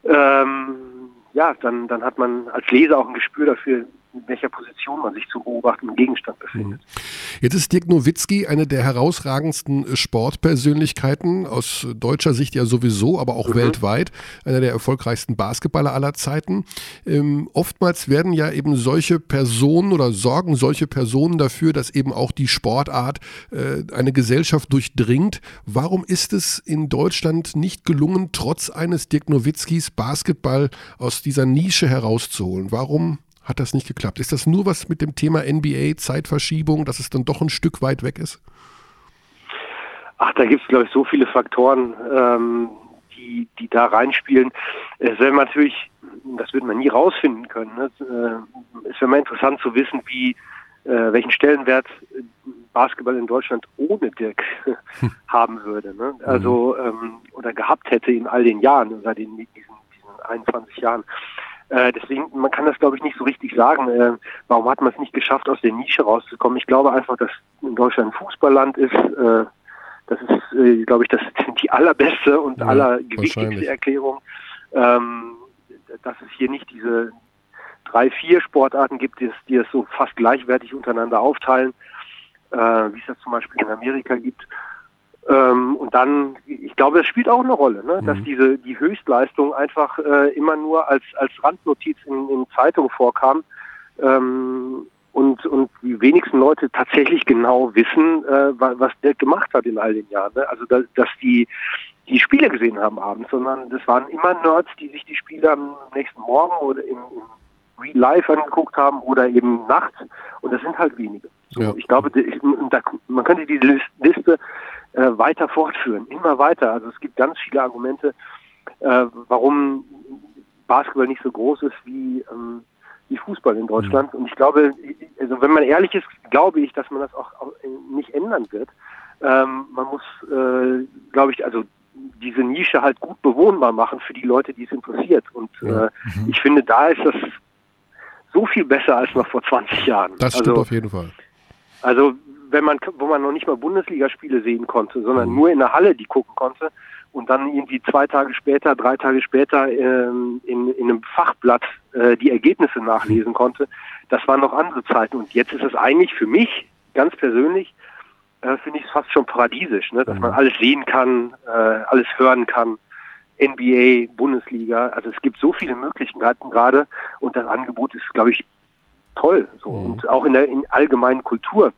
ähm, ja, dann, dann hat man als Leser auch ein Gespür dafür, in welcher Position man sich zu beobachtenden Gegenstand befindet. Mhm. Jetzt ist Dirk Nowitzki eine der herausragendsten Sportpersönlichkeiten, aus deutscher Sicht ja sowieso, aber auch mhm. weltweit, einer der erfolgreichsten Basketballer aller Zeiten. Ähm, oftmals werden ja eben solche Personen oder sorgen solche Personen dafür, dass eben auch die Sportart äh, eine Gesellschaft durchdringt. Warum ist es in Deutschland nicht gelungen, trotz eines Dirk Nowitzkis Basketball aus dieser Nische herauszuholen? Warum hat das nicht geklappt. Ist das nur was mit dem Thema NBA, Zeitverschiebung, dass es dann doch ein Stück weit weg ist? Ach, da gibt es, glaube ich, so viele Faktoren, ähm, die, die da reinspielen. Es wäre natürlich, das würde man nie rausfinden können. Ne? Äh, es wäre mal interessant zu wissen, wie äh, welchen Stellenwert Basketball in Deutschland ohne Dirk haben würde. Ne? Also mhm. ähm, oder gehabt hätte in all den Jahren, seit den, diesen, diesen 21 Jahren. Äh, deswegen, man kann das, glaube ich, nicht so richtig sagen. Äh, warum hat man es nicht geschafft, aus der Nische rauszukommen? Ich glaube einfach, dass in Deutschland ein Fußballland ist. Äh, das ist, äh, glaube ich, das die allerbeste und ja, allergewichtigste Erklärung, ähm, dass es hier nicht diese drei, vier Sportarten gibt, die es, die es so fast gleichwertig untereinander aufteilen, äh, wie es das zum Beispiel in Amerika gibt. Ähm, und dann, ich glaube, das spielt auch eine Rolle, ne? dass mhm. diese die Höchstleistung einfach äh, immer nur als als Randnotiz in, in Zeitungen vorkam ähm, und und die wenigsten Leute tatsächlich genau wissen, äh, was der gemacht hat in all den Jahren. Ne? Also dass, dass die die Spiele gesehen haben abends, sondern das waren immer Nerds, die sich die Spiele am nächsten Morgen oder im, im Real Life angeguckt haben oder eben nachts und das sind halt wenige. So, ja. Ich glaube, man könnte die Liste äh, weiter fortführen, immer weiter. Also es gibt ganz viele Argumente, äh, warum Basketball nicht so groß ist wie, ähm, wie Fußball in Deutschland. Mhm. Und ich glaube, also wenn man ehrlich ist, glaube ich, dass man das auch nicht ändern wird. Ähm, man muss, äh, glaube ich, also diese Nische halt gut bewohnbar machen für die Leute, die es interessiert. Und ja. äh, mhm. ich finde, da ist das so viel besser als noch vor 20 Jahren. Das stimmt also, auf jeden Fall. Also wenn man, wo man noch nicht mal Bundesligaspiele sehen konnte, sondern nur in der Halle die gucken konnte und dann irgendwie zwei Tage später, drei Tage später ähm, in, in einem Fachblatt äh, die Ergebnisse nachlesen konnte, das waren noch andere Zeiten. Und jetzt ist es eigentlich für mich ganz persönlich, äh, finde ich es fast schon paradiesisch, ne? dass man alles sehen kann, äh, alles hören kann. NBA, Bundesliga, also es gibt so viele Möglichkeiten gerade und das Angebot ist, glaube ich, toll. So. Mhm. Und auch in der in allgemeinen Kultur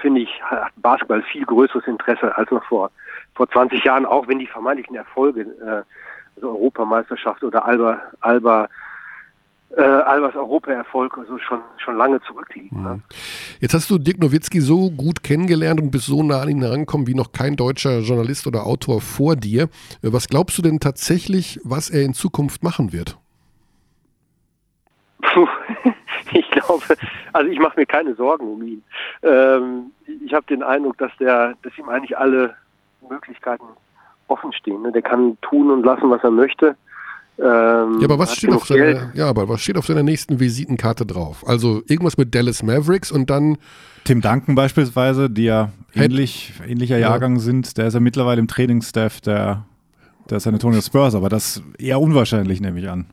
finde ich, hat Basketball viel größeres Interesse als noch vor, vor 20 Jahren, auch wenn die vermeintlichen Erfolge, äh, also Europameisterschaft oder Alba, Alba, äh, Albers Europaerfolg also schon, schon lange zurückliegen. Ne? Jetzt hast du Dirk Nowitzki so gut kennengelernt und bist so nah an ihn herangekommen wie noch kein deutscher Journalist oder Autor vor dir. Äh, Was glaubst du denn tatsächlich, was er in Zukunft machen wird? Puh, ich glaube, also ich mache mir keine Sorgen um ihn. Ähm, ich habe den Eindruck, dass der, dass ihm eigentlich alle Möglichkeiten offen stehen. Ne? Der kann tun und lassen, was er möchte. Ähm, Ja, aber was steht, auf seiner, Geld. ja, aber was steht auf seiner nächsten Visitenkarte drauf? Also irgendwas mit Dallas Mavericks und dann Tim Duncan beispielsweise, die ja ähnlich, ähnlicher Jahrgang sind, der ist ja mittlerweile im Trainingsstaff der, der San Antonio Spurs, aber das eher unwahrscheinlich, nehme ich an.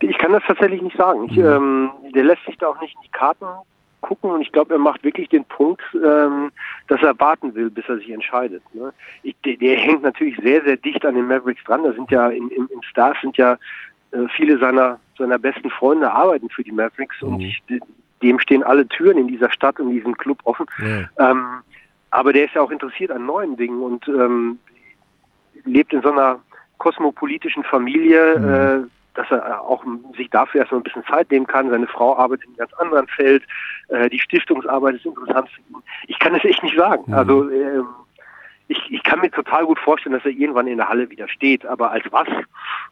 Ich kann das tatsächlich nicht sagen. Ich, ähm, der lässt sich da auch nicht in die Karten gucken und ich glaube, er macht wirklich den Punkt, ähm, dass er warten will, bis er sich entscheidet. Ne? Ich, der, der hängt natürlich sehr, sehr dicht an den Mavericks dran. Da sind ja im, im, im Staff sind ja äh, viele seiner seiner besten Freunde arbeiten für die Mavericks und ich, dem stehen alle Türen in dieser Stadt und diesem Club offen. Ähm, aber der ist ja auch interessiert an neuen Dingen und ähm, lebt in so einer kosmopolitischen Familie, äh, dass er auch sich dafür erstmal ein bisschen Zeit nehmen kann. Seine Frau arbeitet in einem ganz anderen Feld. Äh, die Stiftungsarbeit ist interessant für ihn. Ich kann es echt nicht sagen. Also ähm, ich, ich kann mir total gut vorstellen, dass er irgendwann in der Halle wieder steht. Aber als was?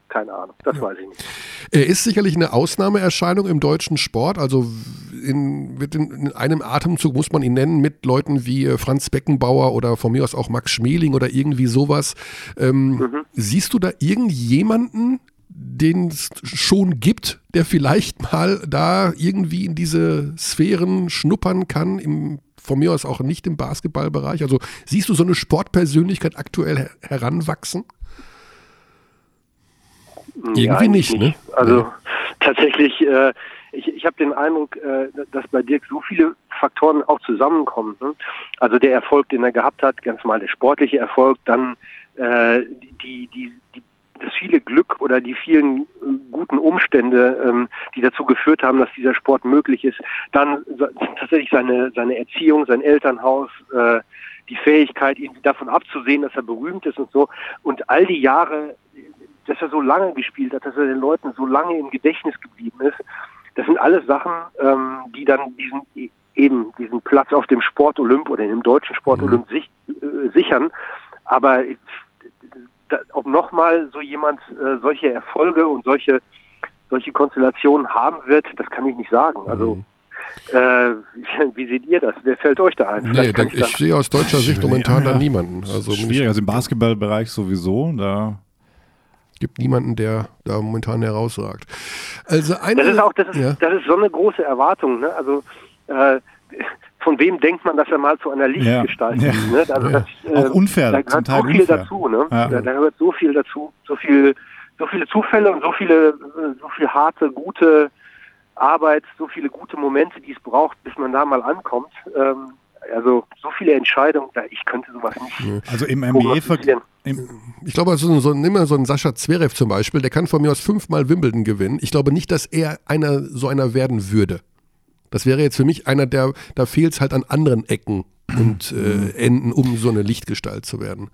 Keine Ahnung. Das weiß ich nicht. Er ist sicherlich eine Ausnahmeerscheinung im deutschen Sport. Also in, in, in einem Atemzug muss man ihn nennen mit Leuten wie äh, Franz Beckenbauer oder von mir aus auch Max Schmeling oder irgendwie sowas. Ähm, Siehst du da irgendjemanden, den es schon gibt, der vielleicht mal da irgendwie in diese Sphären schnuppern kann, im, von mir aus auch nicht im Basketballbereich? Also siehst du so eine Sportpersönlichkeit aktuell her heranwachsen? Irgendwie eigentlich nicht, ne? Also Nee. tatsächlich, äh, ich, ich habe den Eindruck, äh, dass bei Dirk so viele Faktoren auch zusammenkommen. Ne? Also der Erfolg, den er gehabt hat, ganz mal der sportliche Erfolg, dann äh, die, die, die, das viele Glück oder die vielen äh, guten Umstände, ähm, die dazu geführt haben, dass dieser Sport möglich ist. Dann tatsächlich seine, seine Erziehung, sein Elternhaus, äh, die Fähigkeit, ihn davon abzusehen, dass er berühmt ist und so. Und all die Jahre, dass er so lange gespielt hat, dass er den Leuten so lange im Gedächtnis geblieben ist, das sind alles Sachen, ähm, die dann diesen eben diesen Platz auf dem Sport Olymp oder im deutschen Sport Olymp sich, äh, sichern. Aber ob nochmal so jemand äh, solche Erfolge und solche solche Konstellationen haben wird, das kann ich nicht sagen. Also äh, wie seht ihr das? Wer fällt euch da ein? Nee, dann, ich ich sehe aus deutscher Sicht momentan da niemanden. Also Schwierig, also im Basketballbereich sowieso, da gibt niemanden, der da momentan herausragt. Also eine, Das ist auch, das ist, ja. das ist so eine große Erwartung. Ne? Also äh, von wem denkt man, dass er mal zu einer Lichtgestalt Ja. wird? Ne? Also Ja. das, Auch unfair, Da zum gehört Teil so viel unfair. dazu. Ne? Ja. Da, da gehört so viel dazu, so viel, so viele Zufälle und so viele, äh, so viel harte, gute Arbeit, so viele gute Momente, die es braucht, bis man da mal ankommt. Ähm, also so viele Entscheidungen, ich könnte sowas nicht. Also im im, Ich glaube, also so, nimm mal so einen Sascha Zverev zum Beispiel, der kann von mir aus fünfmal Wimbledon gewinnen. Ich glaube nicht, dass er einer so einer werden würde. Das wäre jetzt für mich einer, der, da fehlt es halt an anderen Ecken und äh, Enden, um so eine Lichtgestalt zu werden.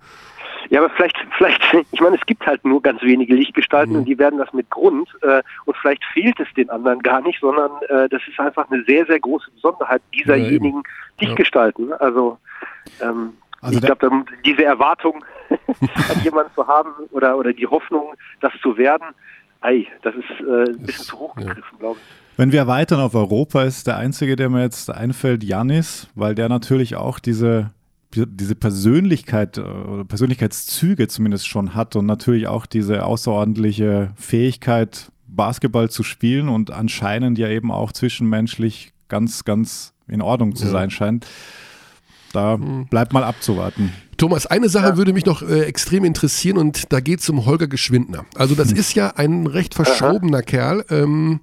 Ja, aber vielleicht, vielleicht, ich meine, es gibt halt nur ganz wenige Lichtgestalten und die werden das mit Grund äh, und vielleicht fehlt es den anderen gar nicht, sondern äh, das ist einfach eine sehr, sehr große Besonderheit dieserjenigen Lichtgestalten. Also, ähm, Also ich glaube, diese Erwartung an jemanden zu haben oder, oder die Hoffnung, das zu werden, ei, das ist äh, ein bisschen zu hoch gegriffen, glaube ich. Wenn wir erweitern auf Europa, ist der einzige, der mir jetzt einfällt, Janis, weil der natürlich auch diese, diese Persönlichkeit äh, oder Persönlichkeitszüge zumindest schon hat und natürlich auch diese außerordentliche Fähigkeit, Basketball zu spielen und anscheinend ja eben auch zwischenmenschlich ganz, ganz in Ordnung zu sein scheint. Da bleibt mal abzuwarten. Thomas, eine Sache würde mich noch äh, extrem interessieren und da geht es um Holger Geschwindner. Also das ist ja ein recht verschrobener Kerl, ähm,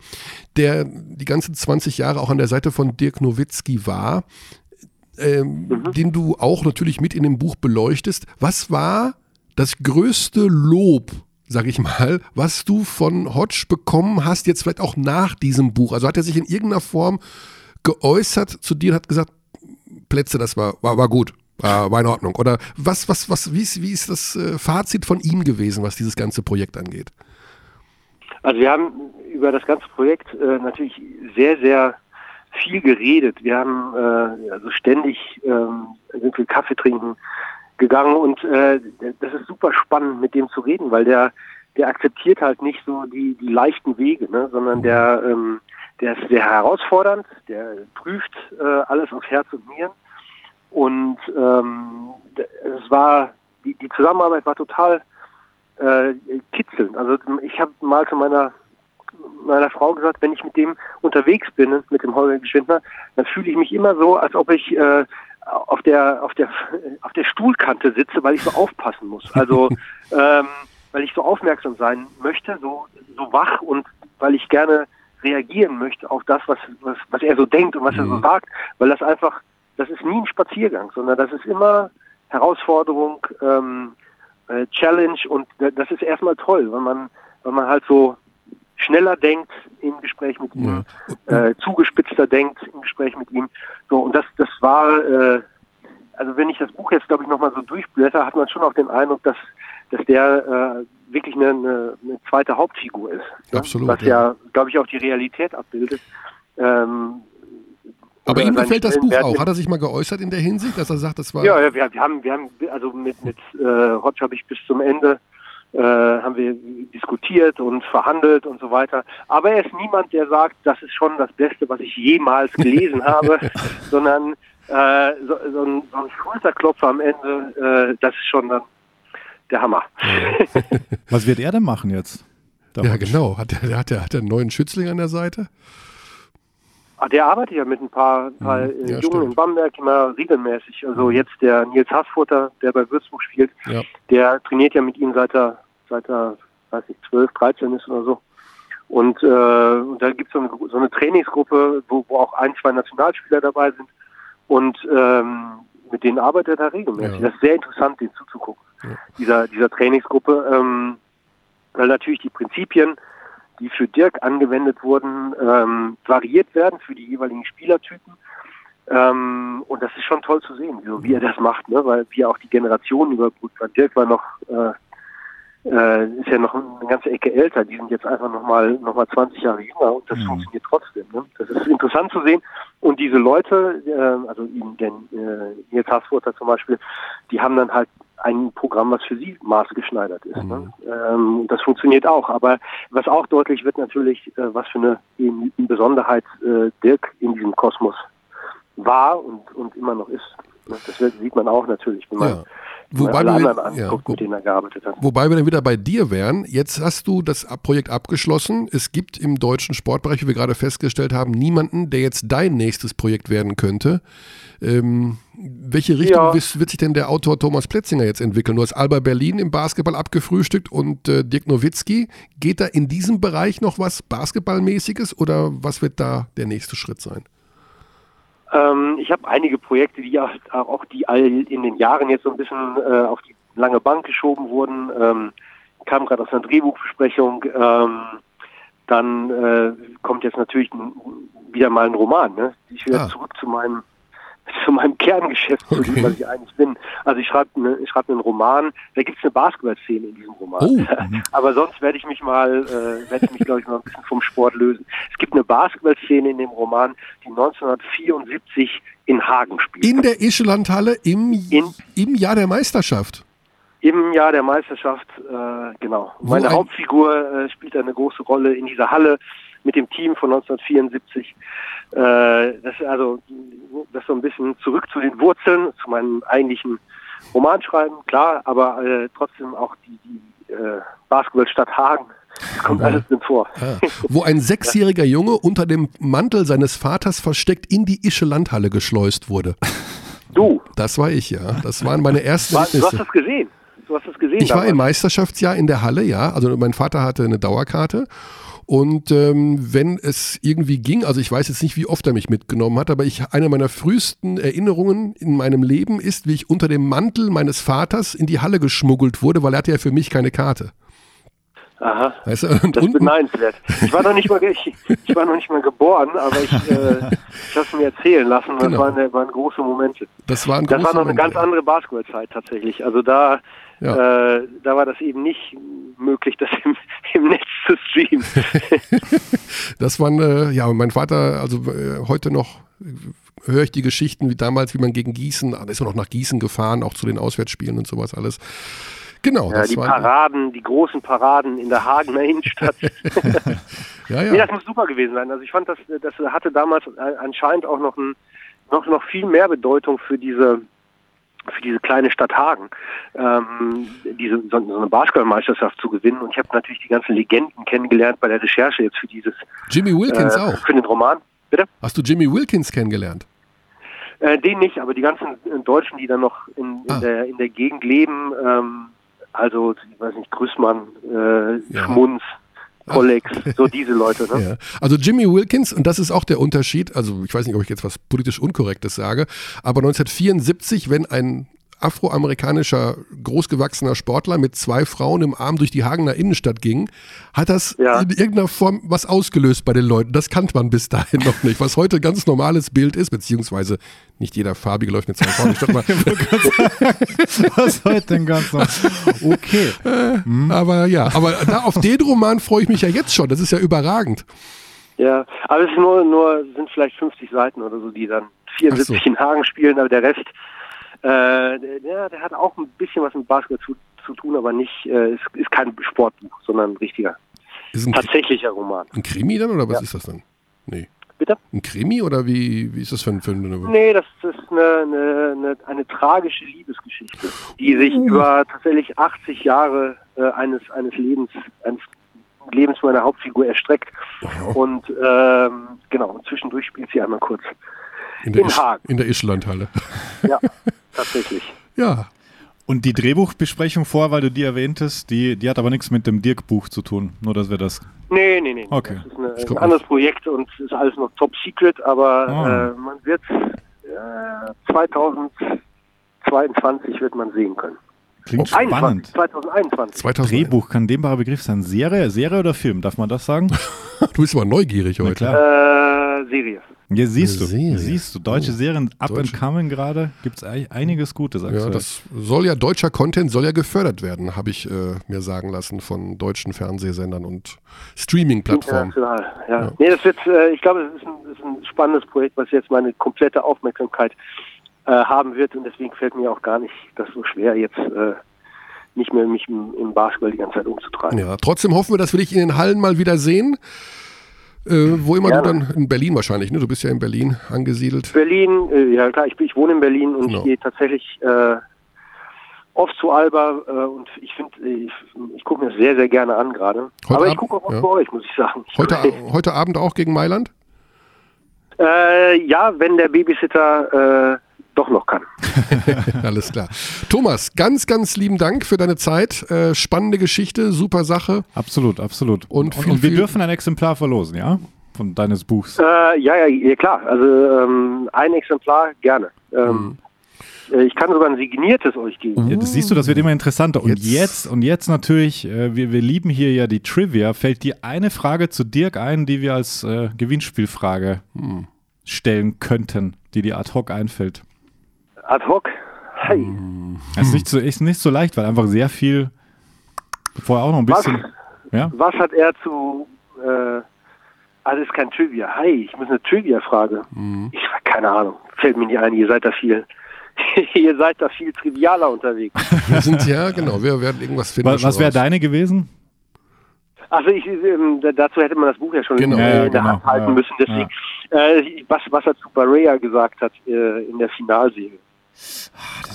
der die ganzen 20 Jahre auch an der Seite von Dirk Nowitzki war, ähm, den du auch natürlich mit in dem Buch beleuchtest. Was war das größte Lob, sag ich mal, was du von Hodge bekommen hast, jetzt vielleicht auch nach diesem Buch? Also hat er sich in irgendeiner Form geäußert zu dir und hat gesagt, Plätze, das war, war, war gut, war, war in Ordnung. Oder was, was, was, wie ist, wie ist das äh, Fazit von ihm gewesen, was dieses ganze Projekt angeht? Also wir haben über das ganze Projekt äh, natürlich sehr, sehr viel geredet. Wir haben äh, also ständig ähm, sind wir Kaffee trinken gegangen und äh, das ist super spannend, mit dem zu reden, weil der der akzeptiert halt nicht so die die leichten Wege, ne, sondern der ähm, der ist sehr herausfordernd, der prüft äh, alles auf Herz und Nieren und ähm, es war die, die Zusammenarbeit war total äh, kitzelnd. Also ich habe mal zu meiner meiner Frau gesagt, wenn ich mit dem unterwegs bin, mit dem Holger Geschwindner, dann fühle ich mich immer so, als ob ich äh, auf der auf der auf der Stuhlkante sitze, weil ich so aufpassen muss. Also ähm, weil ich so aufmerksam sein möchte, so so wach und weil ich gerne reagieren möchte auf das, was was, was er so denkt und was er so sagt, weil das einfach das ist nie ein Spaziergang, sondern das ist immer Herausforderung, ähm, äh, Challenge und das ist erstmal toll, weil man weil man halt so schneller denkt im Gespräch mit ihm, äh, zugespitzter denkt im Gespräch mit ihm. So und das das war äh, also wenn ich das Buch jetzt glaube ich nochmal so durchblätter, hat man schon auch den Eindruck, dass dass der äh, wirklich eine, eine, eine zweite Hauptfigur ist. ne? Absolut, Was ja, glaube ich, auch die Realität abbildet. Ähm, Aber ihm gefällt das Buch auch. Hat er sich mal geäußert in der Hinsicht, dass er sagt, das war. Ja, ja wir, wir haben, wir haben, also mit, mit äh, Hodge habe ich bis zum Ende äh, haben wir diskutiert und verhandelt und so weiter. Aber er ist niemand, der sagt, das ist schon das Beste, was ich jemals gelesen habe, sondern äh, so, so, ein, so ein Schulterklopfer am Ende, äh, das ist schon dann der Hammer. Was wird er denn machen jetzt? Der Ja, genau. Hat er, hat er, hat er einen neuen Schützling an der Seite? Ah, der arbeitet ja mit ein paar, paar äh, Ja, Jungen stimmt. in Bamberg immer regelmäßig. Also jetzt der Nils Haßfutter, der bei Würzburg spielt, Ja. der trainiert ja mit ihm seit er, seit er, weiß ich, 12, 13 ist oder so. Und, äh, und da gibt es so eine, so eine Trainingsgruppe, wo, wo auch ein, zwei Nationalspieler dabei sind. Und ähm, mit denen arbeitet er regelmäßig. Ja. Das ist sehr interessant, denen zuzugucken, dieser, dieser Trainingsgruppe. Ähm, weil natürlich die Prinzipien, die für Dirk angewendet wurden, ähm, variiert werden für die jeweiligen Spielertypen. Ähm, und das ist schon toll zu sehen, so wie er das macht, ne? weil wie er auch die Generationen überbrückt. Weil Dirk war noch, äh, äh, ist ja noch eine ganze Ecke älter, die sind jetzt einfach nochmal noch mal 20 Jahre jünger und das funktioniert trotzdem. Ne? Das ist interessant zu sehen. Und diese Leute, äh, also ihn, den äh, Nils Haßfurter zum Beispiel, die haben dann halt ein Programm, was für sie maßgeschneidert ist. Ne? Ähm, das funktioniert auch. Aber was auch deutlich wird natürlich, äh, was für eine eben Besonderheit äh, Dirk in diesem Kosmos war und, und immer noch ist. Das wird, sieht man auch natürlich, wenn man, Ja. man Wobei wir, ja, anguckt, er hat. wobei wir dann wieder bei dir wären. Jetzt hast du das Projekt abgeschlossen. Es gibt im deutschen Sportbereich, wie wir gerade festgestellt haben, niemanden, der jetzt dein nächstes Projekt werden könnte. Ähm, welche Richtung Ja. wird, wird sich denn der Autor Thomas Plätzinger jetzt entwickeln? Du hast Alba Berlin im Basketball abgefrühstückt und äh, Dirk Nowitzki. Geht da in diesem Bereich noch was Basketballmäßiges oder was wird da der nächste Schritt sein? Ähm, ich habe einige Projekte, die auch die all in den Jahren jetzt so ein bisschen äh, auf die lange Bank geschoben wurden. Ähm, kam gerade aus einer Drehbuchbesprechung. Ähm, dann äh, kommt jetzt natürlich wieder mal ein Roman. Ne? Ich will Ah. zurück zu meinem zu meinem Kerngeschäft, zu Okay. dem, was ich eigentlich bin. Also ich schreibe ne, ich schreibe einen Roman, da gibt es eine Basketballszene in diesem Roman. Oh, Aber sonst werde ich mich mal, äh, werde ich mich, glaube ich, mal ein bisschen vom Sport lösen. Es gibt eine Basketballszene in dem Roman, die 1974 in Hagen spielt. In der Ischelandhalle im, In- im Jahr der Meisterschaft. Im Jahr der Meisterschaft, äh, genau. Wo Meine ein- Hauptfigur äh, spielt eine große Rolle in dieser Halle mit dem Team von 1974. Äh, das ist also das so ein bisschen zurück zu den Wurzeln, zu meinem eigentlichen Romanschreiben, klar, aber äh, trotzdem auch die, die äh, Basketballstadt Hagen kommt alles drin vor. Ah. Wo ein sechsjähriger Junge unter dem Mantel seines Vaters versteckt in die Ische Landhalle geschleust wurde. Du, Das war ich, ja. Das waren meine ersten war, du hast das gesehen. Du hast das gesehen. Ich war im damals. Meisterschaftsjahr in der Halle, ja. Also mein Vater hatte eine Dauerkarte. Und ähm, wenn es irgendwie ging, also ich weiß jetzt nicht, wie oft er mich mitgenommen hat, aber ich eine meiner frühesten Erinnerungen in meinem Leben ist, wie ich unter dem Mantel meines Vaters in die Halle geschmuggelt wurde, weil er hatte ja für mich keine Karte. Aha. Weißt du? Und Das ist unten, beneidenswert. Ich war noch nicht mal, ich, ich war noch nicht mal geboren, aber ich, äh, ich habe es mir erzählen lassen. Das Genau. waren, waren große Momente. das war ein Das war noch eine ganz andere Basketballzeit tatsächlich. Also da, Ja. äh, da war das eben nicht möglich, das im, im Netz zu streamen. Das waren, äh, ja, mein Vater, also äh, heute noch äh, höre ich die Geschichten wie damals, wie man gegen Gießen, ah, da ist man noch nach Gießen gefahren, auch zu den Auswärtsspielen und sowas alles. Genau, Ja, die. Paraden, die großen Paraden in der Hagener Innenstadt. Ja, Nee, ja. das muss super gewesen sein. Also ich fand, das, das hatte damals anscheinend auch noch, ein, noch, noch viel mehr Bedeutung für diese für diese kleine Stadt Hagen, ähm, diese so, so eine Basketballmeisterschaft zu gewinnen. Und ich habe natürlich die ganzen Legenden kennengelernt bei der Recherche jetzt für dieses Jimmy Wilkins äh, auch. für den Roman. Bitte? Hast du Jimmy Wilkins kennengelernt? Äh, den nicht, aber die ganzen äh, Deutschen, die dann noch in, in, Ah. der, in der Gegend leben, ähm, also ich weiß nicht, Grüßmann, äh, Ja. Schmunz, Kollex, so diese Leute. Ne? Ja. Also Jimmy Wilkins, und das ist auch der Unterschied, also ich weiß nicht, ob ich jetzt was politisch Unkorrektes sage, aber 1974, wenn ein afroamerikanischer, großgewachsener Sportler mit zwei Frauen im Arm durch die Hagener Innenstadt ging, hat das Ja. in irgendeiner Form was ausgelöst bei den Leuten. Das kannte man bis dahin noch nicht. Was heute ein ganz normales Bild ist, beziehungsweise nicht jeder Farbige läuft mit zwei Frauen. Ich mal, Was heute denn ganz noch? Okay. aber ja, aber da auf den Roman freue ich mich ja jetzt schon. Das ist ja überragend. Ja, aber es ist nur, nur sind vielleicht 50 Seiten oder so, die dann 74 Ach so. in Hagen spielen, aber der Rest, äh, der, ja, der hat auch ein bisschen was mit Basketball zu, zu tun, aber nicht, äh, ist, ist kein Sportbuch, sondern ein richtiger, Ist ein, tatsächlicher Roman. ein Krimi dann oder was Ja. ist das dann? Nee. Bitte? Ein Krimi oder wie, wie ist das für ein, eine Nee, das ist eine, eine, eine, eine tragische Liebesgeschichte, die sich Uh. über tatsächlich 80 Jahre äh, eines, eines Lebens, eines Lebens meiner Hauptfigur erstreckt. Und ähm, genau, und zwischendurch spielt sie einmal kurz. in der, in Hagen. in der Ischlandhalle? Ja, tatsächlich. Ja, Und die Drehbuchbesprechung vor, weil du die erwähntest, die, die hat aber nichts mit dem Dirk-Buch zu tun. Nur, dass wir das. Nee, nee, nee. Okay. Das ist eine, ein anderes Projekt und es ist alles noch top secret, aber Ah. äh, man wird äh, 2022 wird man sehen können. Klingt 21, spannend. 2021. 2000. Drehbuch, kann dehnbarer Begriff sein. Serie, Serie oder Film? Darf man das sagen? Du bist aber neugierig heute. klar. Äh, Serie. Ja, siehst du. Serie. Siehst du. Deutsche Oh, Serien up deutsche. and coming gerade. Gibt es einiges Gutes Ja, aktuell. das soll ja, deutscher Content soll ja gefördert werden, habe ich äh, mir sagen lassen von deutschen Fernsehsendern und Streaming-Plattformen. International, ja. Ja. Nee, das wird, äh, ich glaube, das ist, ist ein spannendes Projekt, was jetzt meine komplette Aufmerksamkeit äh, haben wird und deswegen fällt mir auch gar nicht das so schwer, jetzt äh, nicht mehr mich im, im Basketball die ganze Zeit umzutreiben. Ja, trotzdem hoffen wir, dass wir dich in den Hallen mal wieder sehen. Äh, wo immer Gerne. du dann, in Berlin wahrscheinlich, ne? Du bist ja in Berlin angesiedelt. Berlin, äh, ja klar, ich, ich wohne in Berlin und Genau. ich gehe tatsächlich äh, oft zu Alba äh, und ich finde, ich, ich gucke mir das sehr, sehr gerne an gerade. Aber ich gucke auch oft ja. bei euch, muss ich sagen. Heute, heute Abend auch gegen Mailand? äh, ja, wenn der Babysitter äh, doch noch kann. Alles klar. Thomas, ganz, ganz lieben Dank für deine Zeit. Äh, spannende Geschichte, super Sache. Absolut, absolut. Und und, viel, und wir viel- dürfen ein Exemplar verlosen, ja? Von deines Buchs. Äh, ja, ja, ja, klar. Also ähm, ein Exemplar gerne. Ähm, äh, Ich kann sogar ein signiertes euch geben. Ja, das siehst du, das wird immer interessanter. Und Jetzt- jetzt, und jetzt natürlich, äh, wir, wir lieben hier ja die Trivia. Fällt dir eine Frage zu Dirk ein, die wir als äh, Gewinnspielfrage stellen könnten, die dir ad hoc einfällt? Ad hoc. Hey. Das ist nicht so, ist nicht so leicht, weil einfach sehr viel vorher auch noch ein Was, bisschen. Ja? was hat er zu. Äh, alles kein Trivia. Hi, ich muss eine Trivia-Frage. Ich keine Ahnung. Fällt mir nicht ein. Ihr seid da viel. ihr seid da viel trivialer unterwegs. Wir sind ja, genau, wir werden irgendwas finden. Was, was wäre deine gewesen? Also ich, ähm, da- dazu hätte man das Buch ja schon Genau. in, Ja, in ja, der genau. Hand halten Ja, müssen. Deswegen, äh, was, was er zu Barea gesagt hat äh, in der Finalserie.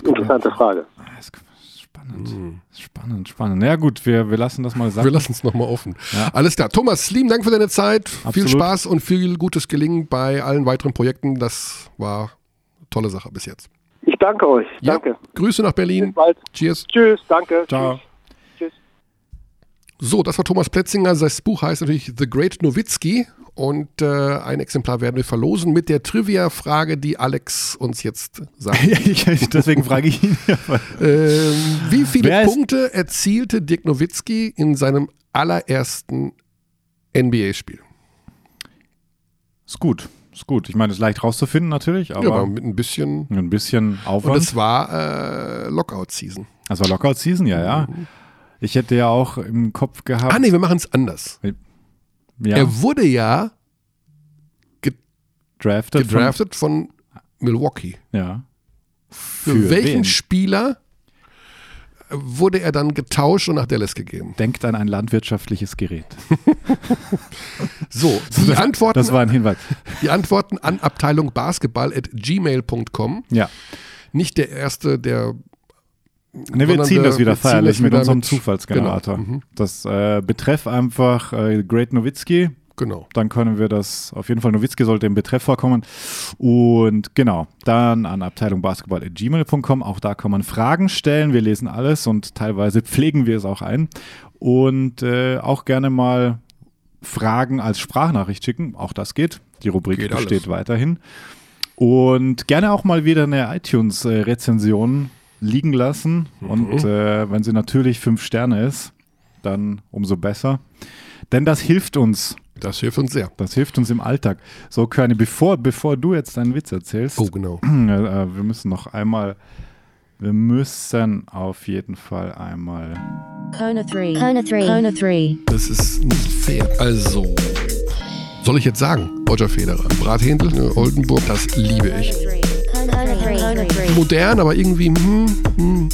Interessante Frage. Ah, spannend. Spannend. Spannend, spannend. Ja gut, wir, wir lassen das mal sagen. Wir lassen es nochmal offen. Ja. Alles klar. Thomas, lieben Dank für deine Zeit. Viel Absolut. Spaß und viel gutes Gelingen bei allen weiteren Projekten. Das war eine tolle Sache bis jetzt. Ich danke euch. Ja, Danke. Grüße nach Berlin. Bis bald. Cheers. Tschüss. Danke. Ciao. Tschüss. So, das war Thomas Pletzinger. Sein Buch heißt natürlich The Great Nowitzki. Und äh, ein Exemplar werden wir verlosen mit der Trivia-Frage, die Alex uns jetzt sagt. Deswegen frage ich ihn. ähm, wie viele Wer Punkte erzielte Dirk Nowitzki in seinem allerersten NBA-Spiel? Ist gut, ist gut. Ich meine, es ist leicht rauszufinden natürlich, aber Ja, aber mit ein bisschen. ein bisschen Und Aufwand. es war äh, Lockout-Season. Das war Lockout Season, ja, ja. Ich hätte ja auch im Kopf gehabt. Ah, nee, wir machen es anders. ja, Er wurde ja drafted. gedraftet von Milwaukee. Von, ja. Für, Für welchen wen? Spieler wurde er dann getauscht und nach Dallas gegeben? Denkt an ein landwirtschaftliches Gerät. So, die Antworten, Das war ein Hinweis. die Antworten an Abteilung Basketball at gmail.com. Ja. Nicht der erste, der Ne, wir ziehen wir- das wieder feierlich mit unserem mit- Zufallsgenerator. genau, mhm. Das äh, betreff einfach äh, Great Nowitzki. genau. Dann können wir das, auf jeden Fall Nowitzki sollte im Betreff vorkommen. Und genau, dann an Abteilung Basketball.gmail.com. Auch da kann man Fragen stellen. Wir lesen alles und teilweise pflegen wir es auch ein. Und äh, auch gerne mal Fragen als Sprachnachricht schicken. Auch das geht. Die Rubrik Geht alles. besteht weiterhin. Und gerne auch mal wieder eine iTunes-Rezension liegen lassen. Mhm. Und äh, wenn sie natürlich fünf Sterne ist, dann umso besser. Denn das hilft uns. Das hilft uns sehr. Das hilft uns im Alltag. So, Körny, bevor, bevor du jetzt deinen Witz erzählst, Oh, genau. äh, äh, wir müssen noch einmal, wir müssen auf jeden Fall einmal. Kona 3. Kona 3. Kona 3. Das ist nicht fair. Also, soll ich jetzt sagen, Roger Federer, Brathändel, ne, Oldenburg, das liebe ich. Modern, aber irgendwie, hm, hm.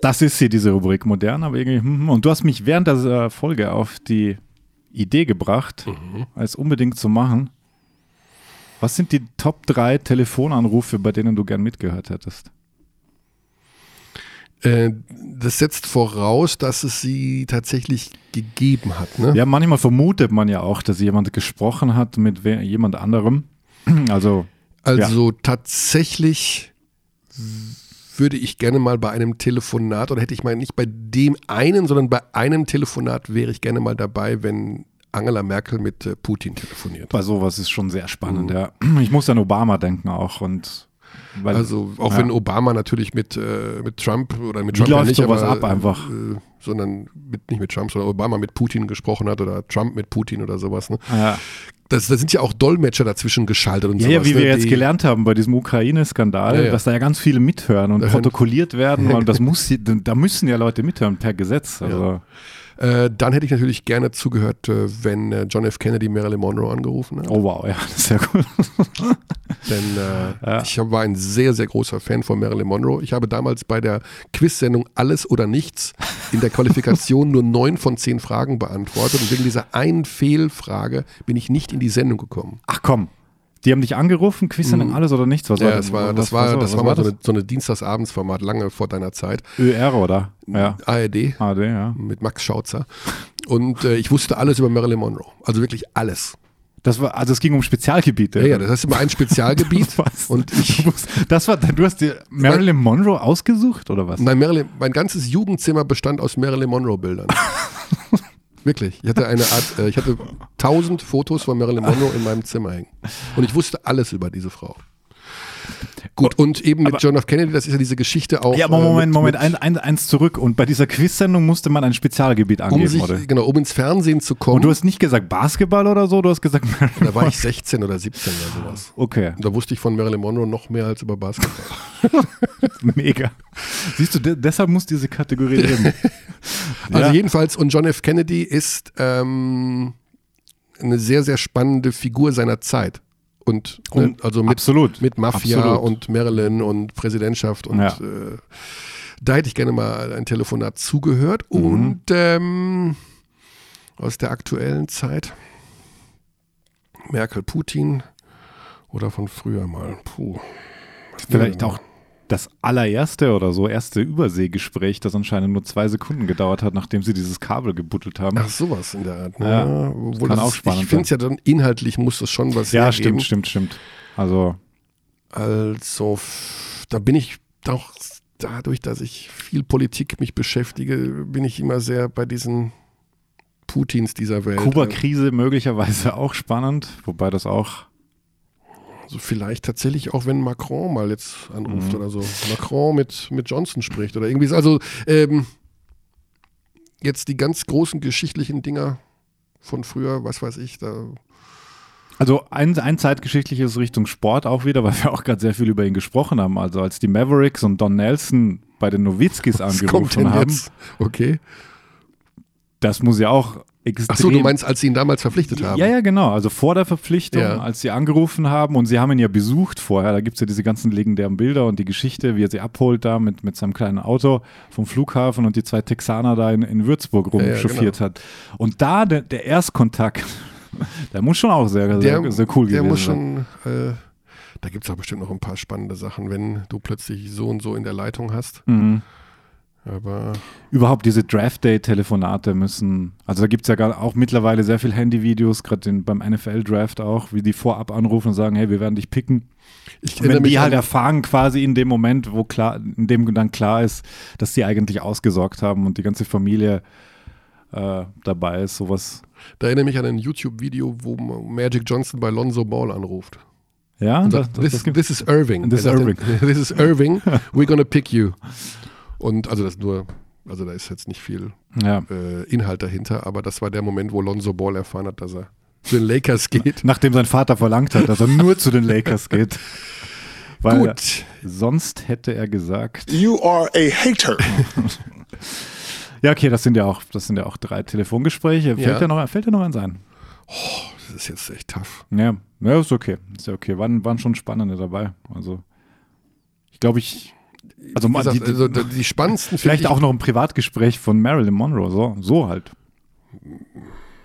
Das ist hier diese Rubrik modern, aber irgendwie. hm, hm. Und du hast mich während dieser Folge auf die Idee gebracht, es unbedingt zu machen. Was sind die Top 3 Telefonanrufe, bei denen du gern mitgehört hättest? Äh, das setzt voraus, dass es sie tatsächlich gegeben hat. Ne? Ja, manchmal vermutet man ja auch, dass jemand gesprochen hat mit jemand anderem. Also, Also tatsächlich würde ich gerne mal bei einem Telefonat, oder hätte ich mal nicht bei dem einen, sondern bei einem Telefonat wäre ich gerne mal dabei, wenn Angela Merkel mit äh, Putin telefoniert. bei sowas ist schon sehr spannend, ja. Ich muss an Obama denken auch und weil, Also auch ja. wenn Obama natürlich mit, äh, mit Trump oder mit Wie Trump ja läuft nicht, sowas aber, ab einfach? Äh, sondern mit, nicht mit Trump, sondern Obama mit Putin gesprochen hat oder Trump mit Putin oder sowas. Ne? ja, Das, da sind ja auch Dolmetscher dazwischen geschaltet und ja, sowas. ja, wie ne? wir jetzt Die- gelernt haben bei diesem Ukraine-Skandal, Ja, ja. dass da ja ganz viele mithören und Da protokolliert werden und das muss, da müssen ja Leute mithören per Gesetz. Also, Äh, dann hätte ich natürlich gerne zugehört, äh, wenn äh, John F. Kennedy Marilyn Monroe angerufen hat. oh wow, ja, das ist ja gut. Denn äh, ich war ein sehr, sehr großer Fan von Marilyn Monroe. Ich habe damals bei der Quiz-Sendung Alles oder Nichts in der Qualifikation nur neun von zehn Fragen beantwortet. Und wegen dieser einen Fehlfrage bin ich nicht in die Sendung gekommen. Ach komm, die haben dich angerufen, Quiz-Sendung, alles oder nichts? Was Mhm. Ja, war das war, was- das war, was das was war mal so eine, so eine Dienstagsabendsformat, lange vor deiner Zeit. ÖR, oder? Ja, ARD AD, ja. mit Max Schautzer. Und äh, ich wusste alles über Marilyn Monroe. Also wirklich alles. Das war, also es ging um Spezialgebiete. Ja, ja, das heißt immer ein Spezialgebiet. Was? und ich, das war, du hast dir Marilyn Monroe ausgesucht oder was? Nein, Marilyn, mein ganzes Jugendzimmer bestand aus Marilyn Monroe-Bildern. Wirklich. Ich hatte eine Art, äh, ich hatte tausend Fotos von Marilyn Monroe in meinem Zimmer hängen. Und ich wusste alles über diese Frau. Gut, und eben mit Aber- John F. Kennedy, das ist ja diese Geschichte auch. Ja, aber äh, Moment, mit, Moment, ein, ein, eins zurück. Und bei dieser Quiz-Sendung musste man ein Spezialgebiet um angeben, sich, oder? genau, um ins Fernsehen zu kommen. Und du hast nicht gesagt Basketball oder so, du hast gesagt Marilyn da war ich 16 oder 17 oder sowas. Okay, Und da wusste ich von Marilyn Monroe noch mehr als über Basketball. mega. Siehst du, de deshalb muss diese Kategorie leben. Also Ja. jedenfalls, und John F. Kennedy ist ähm, eine sehr, sehr spannende Figur seiner Zeit. Und ne, Und also mit, absolut. mit Mafia Absolut. und Marilyn und Präsidentschaft und Ja. äh, da hätte ich gerne mal ein Telefonat zugehört. Mhm. Und ähm, aus der aktuellen Zeit Merkel, Putin oder von früher mal. Puh. Vielleicht auch das allererste oder so erste Überseegespräch, das anscheinend nur zwei Sekunden gedauert hat, nachdem sie dieses Kabel gebuddelt haben. Ach, sowas in der Art. Ne? Ja, Obwohl kann das auch spannend Ich finde es ja dann inhaltlich muss das schon was ja, hergeben. stimmt, stimmt, stimmt. Also, Also, da bin ich doch dadurch, dass ich viel Politik mich beschäftige, bin ich immer sehr bei diesen Putins dieser Welt. Kuba-Krise möglicherweise auch spannend, wobei das auch Also vielleicht tatsächlich auch, wenn Macron mal jetzt anruft Mhm. oder so. Macron mit, mit Johnson spricht oder irgendwie. so. Also ähm, jetzt die ganz großen geschichtlichen Dinger von früher, was weiß ich, da Also ein, ein zeitgeschichtliches Richtung Sport auch wieder, weil wir auch gerade sehr viel über ihn gesprochen haben. Also als die Mavericks und Don Nelson bei den Nowitzkis angerufen denn haben, jetzt? Okay. das muss ja auch extrem... Ach so, du meinst, als sie ihn damals verpflichtet haben? Ja, ja, genau. Also vor der Verpflichtung, Ja. als sie angerufen haben und sie haben ihn ja besucht vorher, da gibt es ja diese ganzen legendären Bilder und die Geschichte, wie er sie abholt da mit, mit seinem kleinen Auto vom Flughafen und die zwei Texaner da in, in Würzburg ja, rumchauffiert genau. hat. Und da der, der Erstkontakt, der muss schon auch sehr, Der, sehr, sehr cool der gewesen muss sein. schon, äh, da gibt es auch bestimmt noch ein paar spannende Sachen, wenn du plötzlich so und so in der Leitung hast. Mhm. Aber Überhaupt diese Draft-Day-Telefonate müssen, also da gibt es ja gar auch mittlerweile sehr viel Handyvideos, gerade beim NFL-Draft auch, wie die vorab anrufen und sagen, hey, wir werden dich picken. ich Und wenn die halt erfahren quasi in dem Moment, wo klar, in dem dann klar ist, dass die eigentlich ausgesorgt haben und die ganze Familie äh, dabei ist, sowas. da erinnere mich an ein YouTube-Video, wo Magic Johnson bei Lonzo Ball anruft. Ja, Und das, sagt, das, this, das this is Irving. This is sagt Irving. this is Irving. We're gonna pick you. Und also das nur, also da ist jetzt nicht viel ja. äh, Inhalt dahinter, aber das war der Moment, wo Lonzo Ball erfahren hat, dass er zu den Lakers geht. Nachdem sein Vater verlangt hat, dass er nur zu den Lakers geht. Weil Gut. sonst hätte er gesagt. You are a hater. Ja, okay, das sind ja auch, das sind ja auch drei Telefongespräche. Fällt Ja. dir noch, fällt dir noch eins ein? Das ist jetzt echt tough. Ja, ja, ist okay. Ist ja okay. Waren, waren schon spannende dabei. Also, ich glaube, ich. Also, gesagt, die, also die spannendsten vielleicht auch noch ein Privatgespräch von Marilyn Monroe. So, so halt.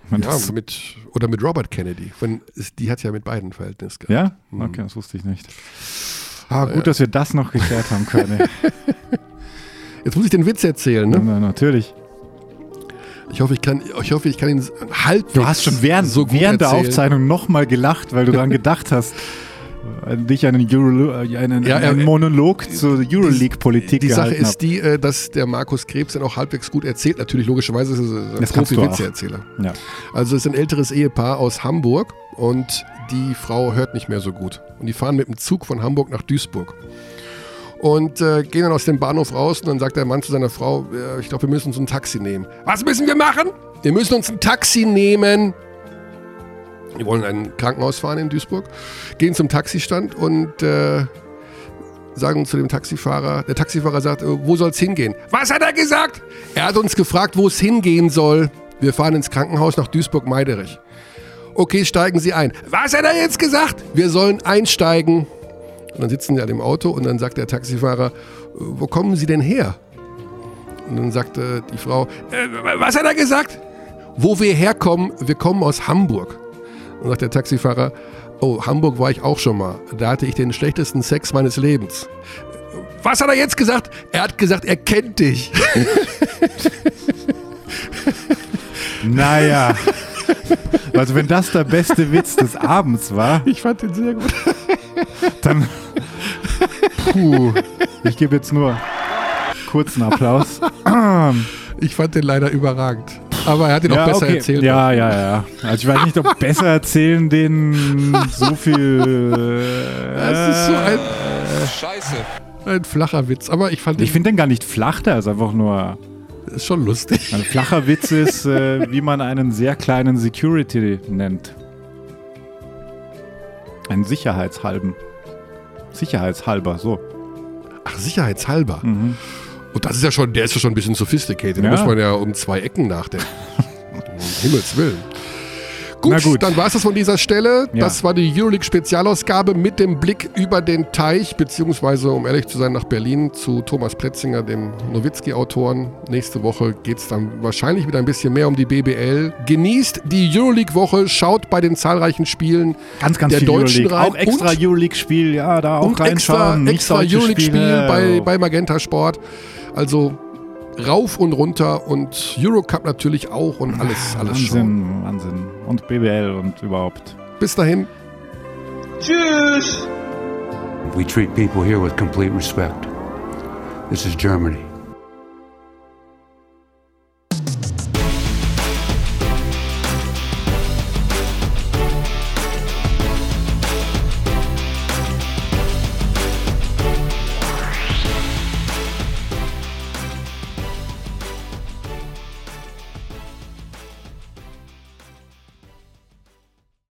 Ja, mit, oder mit Robert Kennedy. Wenn, die hat ja mit beiden Verhältnis gehabt. ja? Mhm. Okay, das wusste ich nicht. Ah, gut, dass wir das noch geklärt haben können. Jetzt muss ich den Witz erzählen, ja, ne? na, natürlich. Ich hoffe, ich kann, ich hoffe, ich kann ihn halbwegs Du hast schon während, so während der. Aufzeichnung nochmal gelacht, weil du daran gedacht hast, dich einen, Euro, äh, einen, Ja, einen äh, Monolog zur Euroleague-Politik Die Sache ist die, äh, dass der Markus Krebs dann auch halbwegs gut erzählt. Natürlich, logischerweise ist er ein. Profi-Witze-Erzähler. hab. Ja. Also es ist ein älteres Ehepaar aus Hamburg und die Frau hört nicht mehr so gut. Und die fahren mit dem Zug von Hamburg nach Duisburg. Und äh, gehen dann aus dem Bahnhof raus und dann sagt der Mann zu seiner Frau, äh, ich glaube, wir müssen uns ein Taxi nehmen. Was müssen wir machen? Wir müssen uns ein Taxi nehmen. Die wollen in ein Krankenhaus fahren in Duisburg, gehen zum Taxistand und äh, sagen zu dem Taxifahrer, der Taxifahrer sagt, äh, wo soll es hingehen? Was hat er gesagt? Er hat uns gefragt, wo es hingehen soll. Wir fahren ins Krankenhaus nach Duisburg-Meiderich. Okay, steigen Sie ein. Was hat er jetzt gesagt? Wir sollen einsteigen. Und dann sitzen sie an dem Auto und dann sagt der Taxifahrer, äh, wo kommen Sie denn her? Und dann sagte die Frau, äh, was hat er gesagt? Wo wir herkommen, wir kommen aus Hamburg. Und sagt der Taxifahrer, oh, Hamburg war ich auch schon mal. Da hatte ich den schlechtesten Sex meines Lebens. Was hat er jetzt gesagt? Er hat gesagt, er kennt dich. Naja. Also wenn das der beste Witz des Abends war, Ich fand den sehr gut. dann puh, ich gebe jetzt nur kurzen Applaus. Ich fand den leider überragend. Aber er hat ihn auch besser okay. erzählt. Ja, ja, ja. Also ich weiß nicht, ob besser erzählen den so viel. Das ist so ein, Scheiße. ein flacher Witz. Aber ich fand Ich finde den gar nicht flach, der ist einfach nur. ist schon lustig. Ein flacher Witz ist, äh, wie man einen sehr kleinen Security nennt. Einen Sicherheitshalben. Sicherheitshalber, so. Ach, sicherheitshalber. Mhm. Und das ist ja schon, der ist ja schon ein bisschen sophisticated. Da Ja. muss man ja um zwei Ecken nachdenken. um Himmels Willen. Gut, gut. dann war es das von dieser Stelle. Ja. Das war die Euroleague-Spezialausgabe mit dem Blick über den Teich, beziehungsweise, um ehrlich zu sein, nach Berlin zu Thomas Pletzinger, dem Nowitzki-Autoren. Nächste Woche geht es dann wahrscheinlich wieder ein bisschen mehr um die BBL. Genießt die Euroleague-Woche, schaut bei den zahlreichen Spielen Ganz, ganz der viel Deutschen Euroleague. rein. Auch extra Euroleague-Spiel, ja, da auch und extra, reinschauen. extra deutsche Euroleague-Spiel bei, bei Magenta Sport. Also rauf und runter und Eurocup natürlich auch und alles, alles schon. Wahnsinn, Wahnsinn. Und BBL und überhaupt. Bis dahin. We treat people here with complete respect. This is Germany.